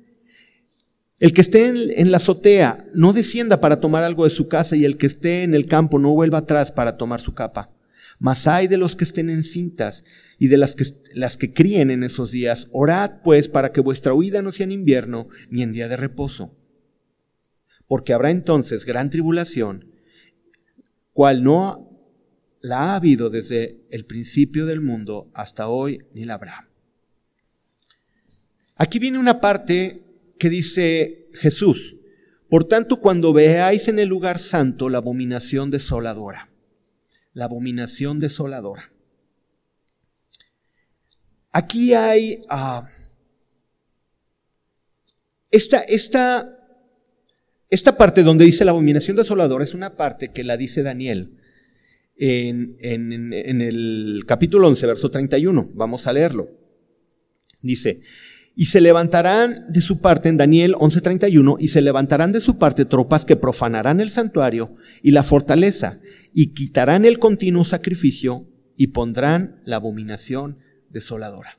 El que esté en, la azotea no descienda para tomar algo de su casa y el que esté en el campo no vuelva atrás para tomar su capa. Mas hay de los que estén en cintas y de las que, las que críen en esos días. Orad pues para que vuestra huida no sea en invierno ni en día de reposo porque habrá entonces gran tribulación, cual no la ha habido desde el principio del mundo hasta hoy, ni la habrá. Aquí viene una parte que dice Jesús, por tanto cuando veáis en el lugar santo la abominación desoladora, la abominación desoladora. Aquí hay uh, esta, esta esta parte donde dice la abominación desoladora es una parte que la dice Daniel en, el capítulo 11, verso 31. Vamos a leerlo. Dice, y se levantarán de su parte, en Daniel 11:31, y se levantarán de su parte tropas que profanarán el santuario y la fortaleza, y quitarán el continuo sacrificio y pondrán la abominación desoladora.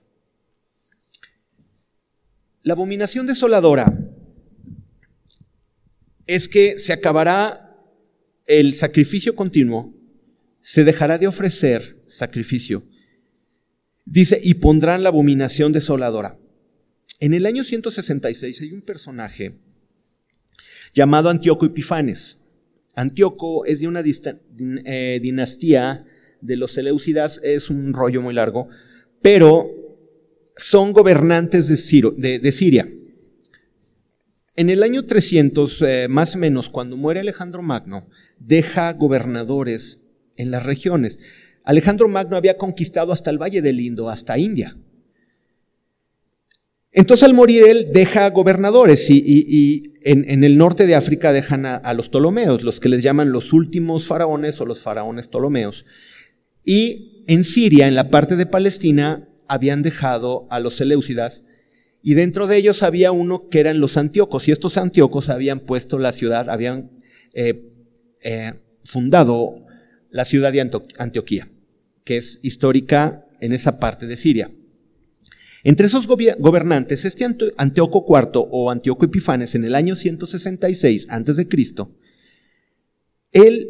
La abominación desoladora es que se acabará el sacrificio continuo, se dejará de ofrecer sacrificio. Dice, y pondrán la abominación desoladora. En el año 166 hay un personaje llamado Antíoco Epifanes. Antíoco es de una eh, dinastía de los Seleucidas, es un rollo muy largo, pero son gobernantes de, de Siria. En el año 300, eh, más o menos, cuando muere Alejandro Magno, deja gobernadores en las regiones. Alejandro Magno había conquistado hasta el Valle del Indo, hasta India. Entonces al morir él deja gobernadores y, en, el norte de África dejan a, a, los Ptolomeos, los que les llaman los últimos faraones o los faraones Ptolomeos. Y en Siria, en la parte de Palestina, habían dejado a los Seleucidas y dentro de ellos había uno que eran los antiocos, y estos antiocos habían puesto la ciudad, habían eh, eh, fundado la ciudad de Antioquía, que es histórica en esa parte de Siria. Entre esos gobernantes, este Antíoco IV o Antíoco Epifanes en el año 166 a.C., él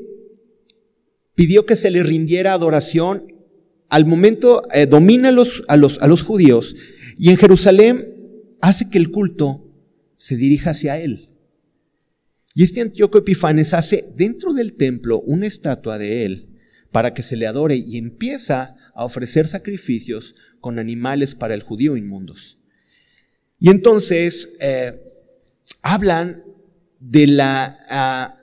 pidió que se le rindiera adoración. Al momento eh, domina los, a, los, a los judíos y en Jerusalén hace que el culto se dirija hacia él. Y este Antíoco Epifanes hace dentro del templo una estatua de él para que se le adore y empieza a ofrecer sacrificios con animales para el judío inmundos. Y entonces eh, hablan de la, ah,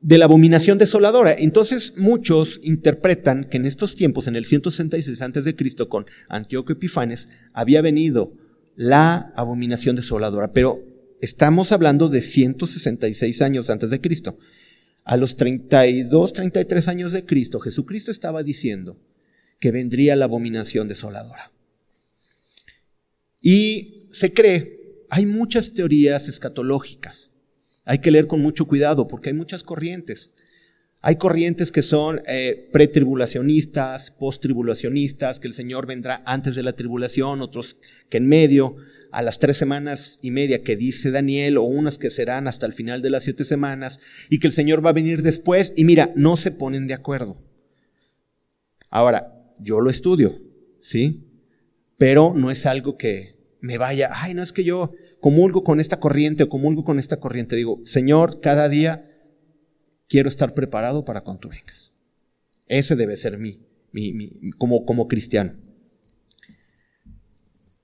de la abominación desoladora. Entonces muchos interpretan que en estos tiempos, en el 166 a.C., con Antíoco Epifanes, había venido la abominación desoladora. Pero estamos hablando de 166 años antes de Cristo. A los 32, 33 años de Cristo, Jesucristo estaba diciendo que vendría la abominación desoladora. Y se cree, hay muchas teorías escatológicas. Hay que leer con mucho cuidado porque hay muchas corrientes. Hay corrientes que son eh, pretribulacionistas, posttribulacionistas, que el Señor vendrá antes de la tribulación, otros que en medio, a las tres semanas y media que dice Daniel, o unas que serán hasta el final de las siete semanas, y que el Señor va a venir después, y mira, no se ponen de acuerdo. Ahora, yo lo estudio, ¿sí? Pero no es algo que me vaya, ay, no es que yo comulgo con esta corriente o comulgo con esta corriente. Digo, Señor, cada día quiero estar preparado para cuando vengas. Ese debe ser mi, mi, como, como cristiano.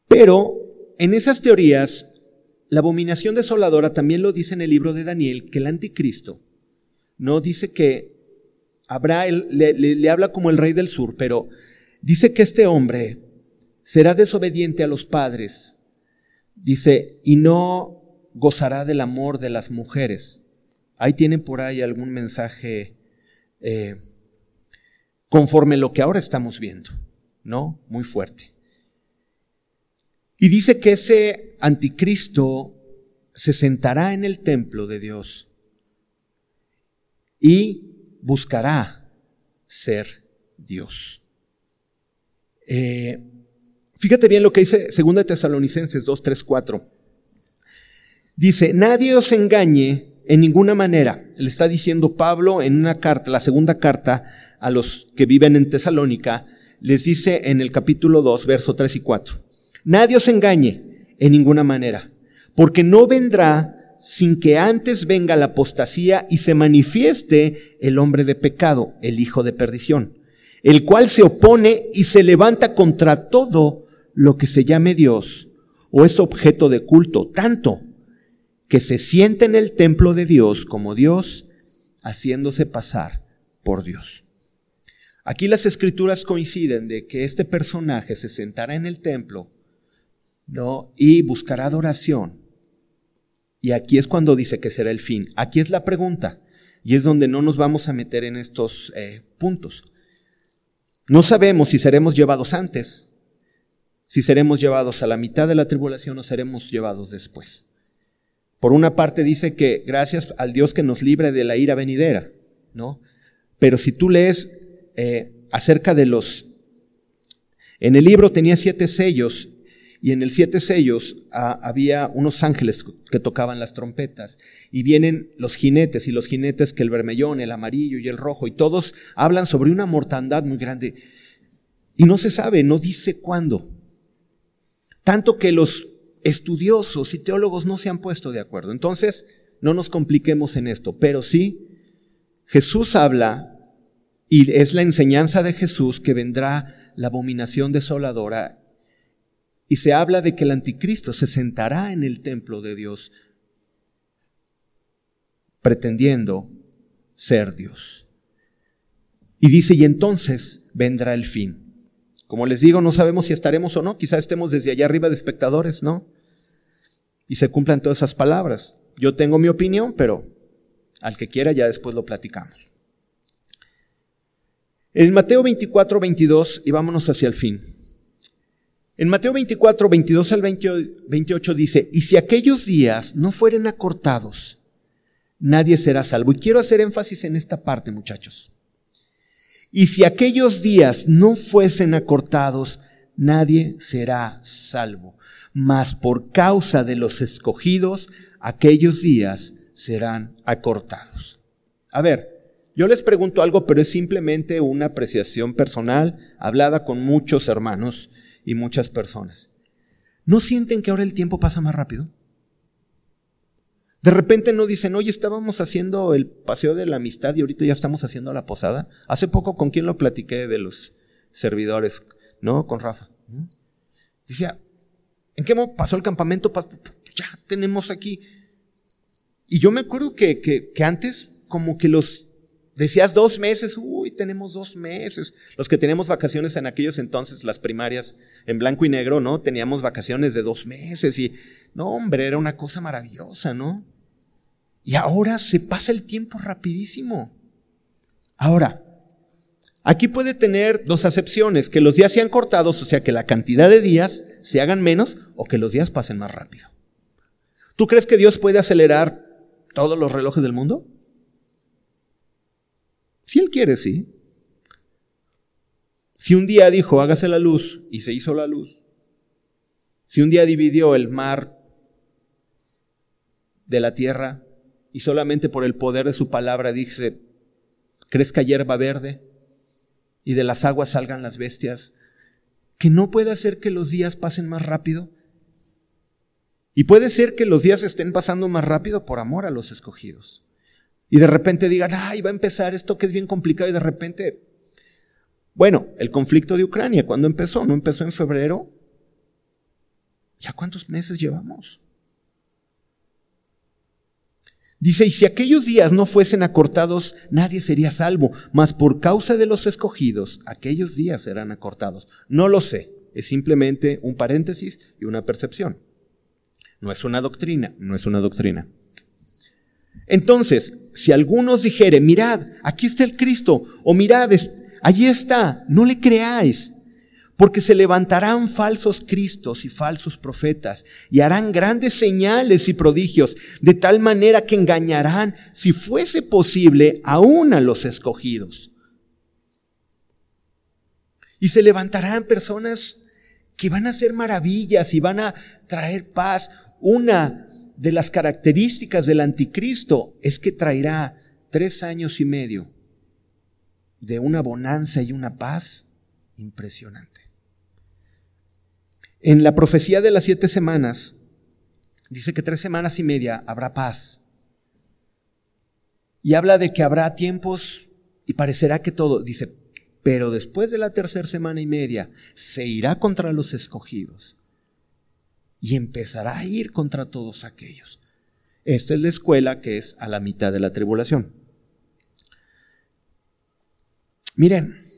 Pero en esas teorías, la abominación desoladora también lo dice en el libro de Daniel, que el anticristo no dice que habrá, el, le, le habla como el rey del sur, pero dice que este hombre será desobediente a los padres, dice, y no gozará del amor de las mujeres Ahí tienen por ahí algún mensaje eh, conforme lo que ahora estamos viendo, ¿no? Muy fuerte. Y dice que ese anticristo se sentará en el templo de Dios y buscará ser Dios. Eh, fíjate bien lo que dice 2 Tesalonicenses 2, 3, 4. Dice, nadie os engañe en ninguna manera. Le está diciendo Pablo en una carta, la segunda carta a los que viven en Tesalónica, les dice en el capítulo 2, verso 3 y 4. Nadie os engañe en ninguna manera, porque no vendrá sin que antes venga la apostasía y se manifieste el hombre de pecado, el hijo de perdición, el cual se opone y se levanta contra todo lo que se llame Dios o es objeto de culto, tanto que se siente en el templo de Dios como Dios, haciéndose pasar por Dios. Aquí las escrituras coinciden de que este personaje se sentará en el templo, ¿no? Y buscará adoración. Y aquí es cuando dice que será el fin. Aquí es la pregunta. Y es donde no nos vamos a meter en estos eh, puntos. No sabemos si seremos llevados antes, si seremos llevados a la mitad de la tribulación o seremos llevados después. Por una parte dice que gracias al Dios que nos libre de la ira venidera, ¿no? Pero si tú lees eh, acerca de los... En el libro tenía siete sellos y en el siete sellos ah, había unos ángeles que tocaban las trompetas y vienen los jinetes y los jinetes que el vermellón, el amarillo y el rojo y todos hablan sobre una mortandad muy grande y no se sabe, no dice cuándo. Tanto que los estudiosos y teólogos no se han puesto de acuerdo. Entonces, no nos compliquemos en esto, pero sí, Jesús habla y es la enseñanza de Jesús que vendrá la abominación desoladora y se habla de que el anticristo se sentará en el templo de Dios pretendiendo ser Dios. Y dice, y entonces vendrá el fin. Como les digo, no sabemos si estaremos o no, quizás estemos desde allá arriba de espectadores, ¿no? Y se cumplan todas esas palabras. Yo tengo mi opinión, pero al que quiera ya después lo platicamos. En Mateo 24, 22, y vámonos hacia el fin. En Mateo 24, 22 al 28 dice, y si aquellos días no fueren acortados, nadie será salvo. Y quiero hacer énfasis en esta parte, muchachos. Y si aquellos días no fuesen acortados, nadie será salvo. Mas por causa de los escogidos, aquellos días serán acortados. A ver, yo les pregunto algo, pero es simplemente una apreciación personal, hablada con muchos hermanos y muchas personas. ¿No sienten que ahora el tiempo pasa más rápido? De repente no dicen, oye, estábamos haciendo el paseo de la amistad y ahorita ya estamos haciendo la posada. Hace poco, ¿con quién lo platiqué de los servidores? ¿No? Con Rafa. Decía, ¿en qué pasó el campamento? Ya tenemos aquí. Y yo me acuerdo que, que, que antes, como que los decías dos meses, uy, tenemos dos meses. Los que teníamos vacaciones en aquellos entonces, las primarias, en blanco y negro, ¿no? Teníamos vacaciones de dos meses y, no, hombre, era una cosa maravillosa, ¿no? Y ahora se pasa el tiempo rapidísimo. Ahora, aquí puede tener dos acepciones, que los días sean cortados, o sea, que la cantidad de días se hagan menos o que los días pasen más rápido. ¿Tú crees que Dios puede acelerar todos los relojes del mundo? Si Él quiere, sí. Si un día dijo, hágase la luz, y se hizo la luz. Si un día dividió el mar de la tierra, y solamente por el poder de su palabra dice, crezca hierba verde y de las aguas salgan las bestias, que no puede hacer que los días pasen más rápido. Y puede ser que los días estén pasando más rápido por amor a los escogidos. Y de repente digan, ay, va a empezar esto que es bien complicado y de repente, bueno, el conflicto de Ucrania, ¿cuándo empezó? ¿No empezó en febrero? ¿Ya cuántos meses llevamos? Dice, y si aquellos días no fuesen acortados, nadie sería salvo, mas por causa de los escogidos, aquellos días serán acortados. No lo sé, es simplemente un paréntesis y una percepción. No es una doctrina, no es una doctrina. Entonces, si algunos dijere, mirad, aquí está el Cristo, o mirad, allí está, no le creáis, Porque se levantarán falsos cristos y falsos profetas y harán grandes señales y prodigios, de tal manera que engañarán, si fuese posible, aún a los escogidos. Y se levantarán personas que van a hacer maravillas y van a traer paz. Una de las características del anticristo es que traerá tres años y medio de una bonanza y una paz impresionante. En la profecía de las siete semanas, dice que tres semanas y media habrá paz. Y habla de que habrá tiempos y parecerá que todo, dice, pero después de la tercera semana y media se irá contra los escogidos y empezará a ir contra todos aquellos. Esta es la escuela que es a la mitad de la tribulación. Miren,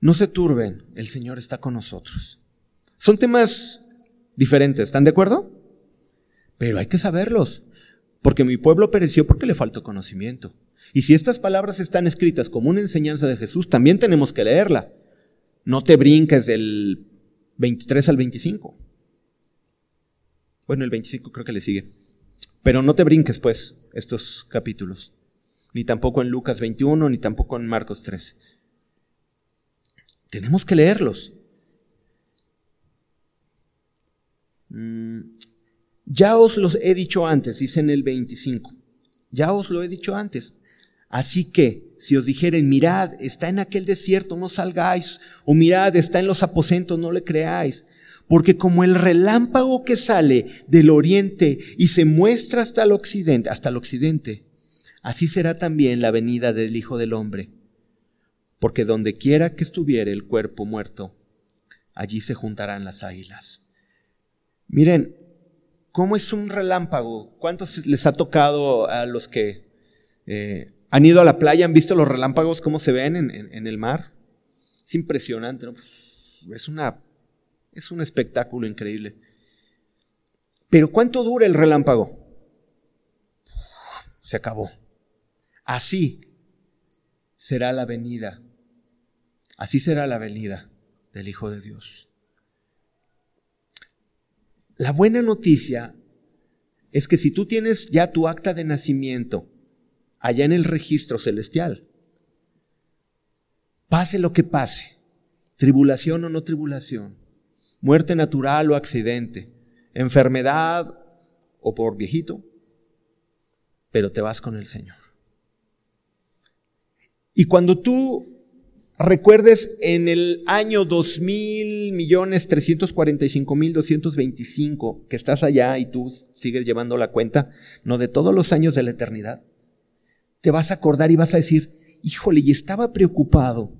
no se turben, el Señor está con nosotros. Son temas diferentes, ¿están de acuerdo? Pero hay que saberlos, porque mi pueblo pereció porque le faltó conocimiento. Y si estas palabras están escritas como una enseñanza de Jesús, también tenemos que leerla. No te brinques del 23 al 25. Bueno, el 25 creo que le sigue. Pero no te brinques, pues, estos capítulos. Ni tampoco en Lucas 21, ni tampoco en Marcos 13. Tenemos que leerlos. Mm, ya os los he dicho antes, dice en el 25. Ya os lo he dicho antes. Así que, si os dijeren, mirad, está en aquel desierto, no salgáis, o mirad, está en los aposentos, no le creáis. Porque como el relámpago que sale del oriente y se muestra hasta el occidente, hasta el occidente, así será también la venida del Hijo del Hombre. Porque donde quiera que estuviere el cuerpo muerto, allí se juntarán las águilas. Miren, ¿cómo es un relámpago? ¿Cuántos les ha tocado a los que eh, ¿Han ido a la playa? ¿Han visto los relámpagos cómo se ven en, el mar? Es impresionante, ¿no? Es, una, es un espectáculo increíble. Pero ¿cuánto dura el relámpago? Se acabó. Así será la venida. Así será la venida del Hijo de Dios. La buena noticia es que si tú tienes ya tu acta de nacimiento, allá en el registro celestial. Pase lo que pase, tribulación o no tribulación, muerte natural o accidente, enfermedad o por viejito, pero te vas con el Señor. Y cuando tú recuerdes en el año 2000 millones 345 mil 225 que estás allá y tú sigues llevando la cuenta, no de todos los años de la eternidad, te vas a acordar y vas a decir, híjole, y estaba preocupado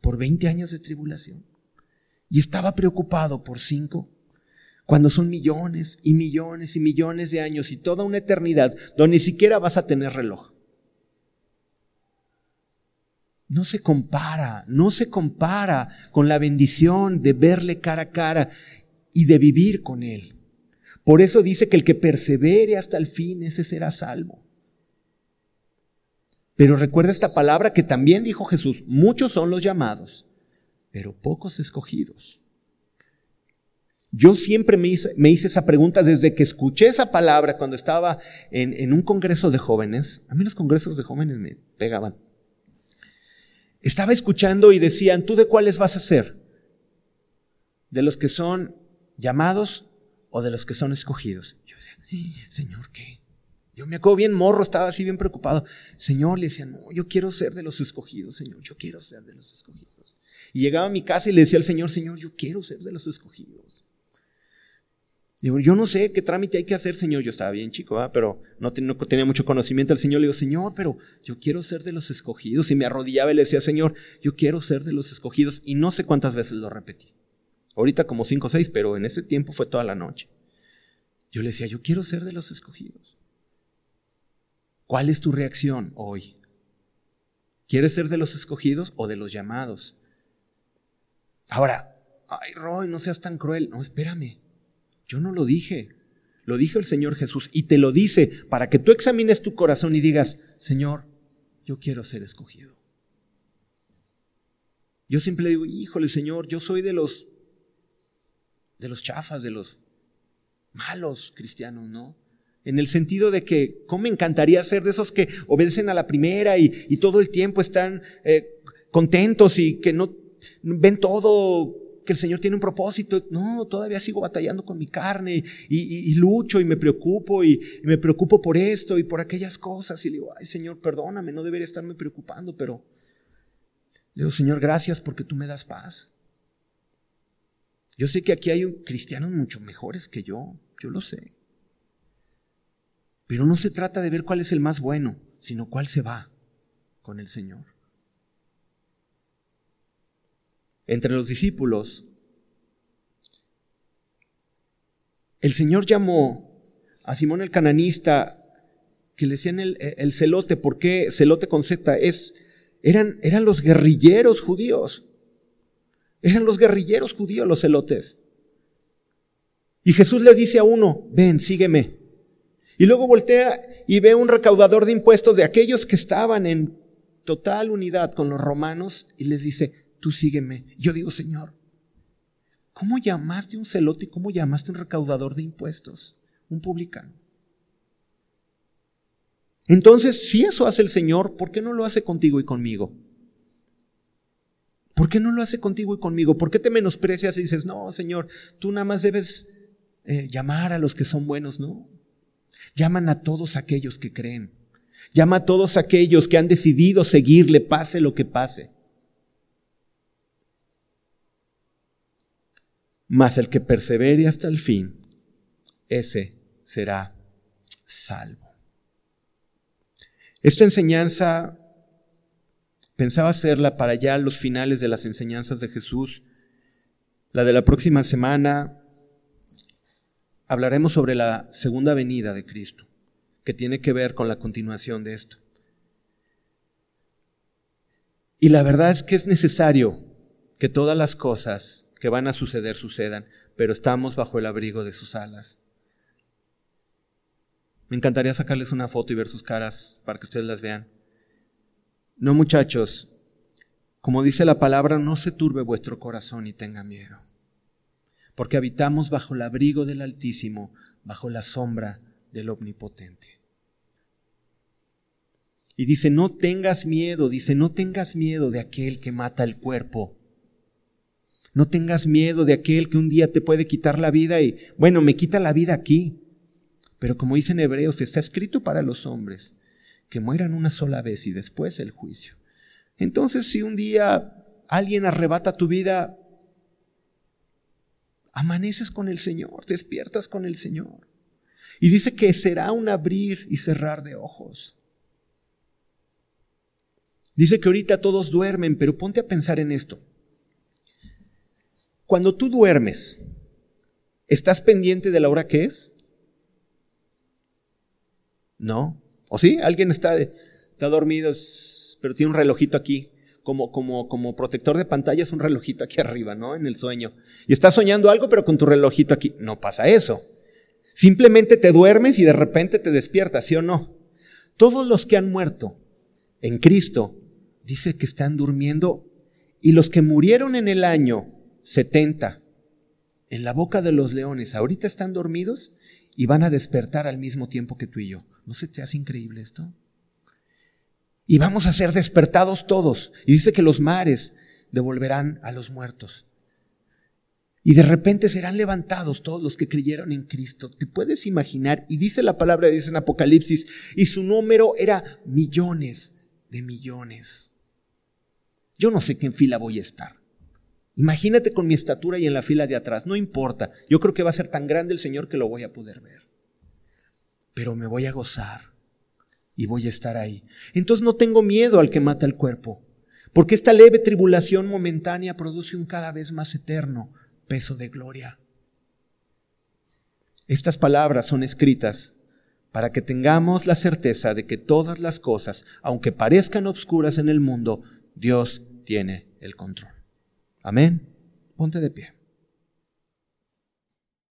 por 20 años de tribulación. Y estaba preocupado por 5, cuando son millones y millones y millones de años y toda una eternidad donde ni siquiera vas a tener reloj. No se compara, no se compara con la bendición de verle cara a cara y de vivir con Él. Por eso dice que el que persevere hasta el fin, ese será salvo. Pero recuerda esta palabra que también dijo Jesús, muchos son los llamados, pero pocos escogidos. Yo siempre me hice, esa pregunta desde que escuché esa palabra cuando estaba en, en un congreso de jóvenes. A mí los congresos de jóvenes me pegaban. Estaba escuchando y decían, ¿tú de cuáles vas a ser? ¿De los que son llamados o de los que son escogidos? Yo decía, Señor, ¿qué? Yo me acuerdo bien morro, estaba así bien preocupado. Señor, le decía, no, yo quiero ser de los escogidos, Señor, yo quiero ser de los escogidos. Y llegaba a mi casa y le decía al Señor, Señor, yo quiero ser de los escogidos. Digo, yo no sé qué trámite hay que hacer, Señor. Yo estaba bien chico, pero no, no, tenía mucho conocimiento. El Señor le digo, Señor, pero yo quiero ser de los escogidos. Y me arrodillaba y le decía, Señor, yo quiero ser de los escogidos. Y no sé cuántas veces lo repetí. Ahorita como cinco o seis, pero en ese tiempo fue toda la noche. Yo le decía, yo quiero ser de los escogidos. ¿Cuál es tu reacción hoy? ¿Quieres ser de los escogidos o de los llamados? Ahora, ay Roy, no seas tan cruel. No, espérame. Yo no lo dije. Lo dijo el Señor Jesús y te lo dice para que tú examines tu corazón y digas, Señor, yo quiero ser escogido. Yo siempre digo, híjole Señor, yo soy de los, de los chafas, de los malos cristianos, ¿no? En el sentido de que, ¿cómo me encantaría ser de esos que obedecen a la primera y, todo el tiempo están eh, contentos y que no ven todo, que el Señor tiene un propósito? No, todavía sigo batallando con mi carne y, lucho y me preocupo y, y, me preocupo por esto y por aquellas cosas. Y le digo, ay Señor, perdóname, no debería estarme preocupando, pero le digo, Señor, gracias porque tú me das paz. Yo sé que aquí hay cristianos mucho mejores que yo, yo lo sé. Pero no se trata de ver cuál es el más bueno, sino cuál se va con el Señor. Entre los discípulos, el Señor llamó a Simón el cananista, que le decían el, el celote, ¿por qué celote con Z? Es, eran, eran los guerrilleros judíos. Eran los guerrilleros judíos los celotes. Y Jesús le dice a uno, ven, sígueme. Y luego voltea y ve un recaudador de impuestos de aquellos que estaban en total unidad con los romanos y les dice, tú sígueme. Yo digo, Señor, ¿cómo llamaste un celote y cómo llamaste un recaudador de impuestos? Un publicano. Entonces, si eso hace el Señor, ¿por qué no lo hace contigo y conmigo? ¿Por qué no lo hace contigo y conmigo? ¿Por qué te menosprecias y dices, no, Señor, tú nada más debes eh, llamar a los que son buenos? No, Llaman a todos aquellos que creen. Llama a todos aquellos que han decidido seguirle, pase lo que pase. Mas el que persevere hasta el fin, ese será salvo. Esta enseñanza pensaba hacerla para ya los finales de las enseñanzas de Jesús. La de la próxima semana hablaremos sobre la segunda venida de Cristo, que tiene que ver con la continuación de esto. Y la verdad es que es necesario que todas las cosas que van a suceder sucedan, pero estamos bajo el abrigo de sus alas. Me encantaría sacarles una foto y ver sus caras para que ustedes las vean. No muchachos, como dice la palabra, no se turbe vuestro corazón y tenga miedo porque habitamos bajo el abrigo del Altísimo, bajo la sombra del Omnipotente. Y dice, no tengas miedo, dice, no tengas miedo de aquel que mata el cuerpo. No tengas miedo de aquel que un día te puede quitar la vida y, bueno, me quita la vida aquí. Pero como dice en Hebreos, está escrito para los hombres que mueran una sola vez y después el juicio. Entonces, si un día alguien arrebata tu vida, amaneces con el Señor, despiertas con el Señor. Y dice que será un abrir y cerrar de ojos. Dice que ahorita todos duermen, pero ponte a pensar en esto. Cuando tú duermes, ¿estás pendiente de la hora que es? No. ¿O sí? Alguien está, está dormido, pero tiene un relojito aquí como, como, como protector de pantalla es un relojito aquí arriba, ¿no? En el sueño. Y estás soñando algo, pero con tu relojito aquí. No pasa eso. Simplemente te duermes y de repente te despiertas, ¿sí o no? Todos los que han muerto en Cristo, dice que están durmiendo. Y los que murieron en el año 70, en la boca de los leones, ahorita están dormidos y van a despertar al mismo tiempo que tú y yo. ¿No se te hace increíble esto? Y vamos a ser despertados todos. Y dice que los mares devolverán a los muertos. Y de repente serán levantados todos los que creyeron en Cristo. ¿Te puedes imaginar? Y dice la palabra, dice en Apocalipsis, y su número era millones de millones. Yo no sé qué fila voy a estar. Imagínate con mi estatura y en la fila de atrás. No importa. Yo creo que va a ser tan grande el Señor que lo voy a poder ver. Pero me voy a gozar y voy a estar ahí. Entonces no tengo miedo al que mata el cuerpo, porque esta leve tribulación momentánea produce un cada vez más eterno peso de gloria. Estas palabras son escritas para que tengamos la certeza de que todas las cosas, aunque parezcan obscuras en el mundo, Dios tiene el control. Amén. Ponte de pie.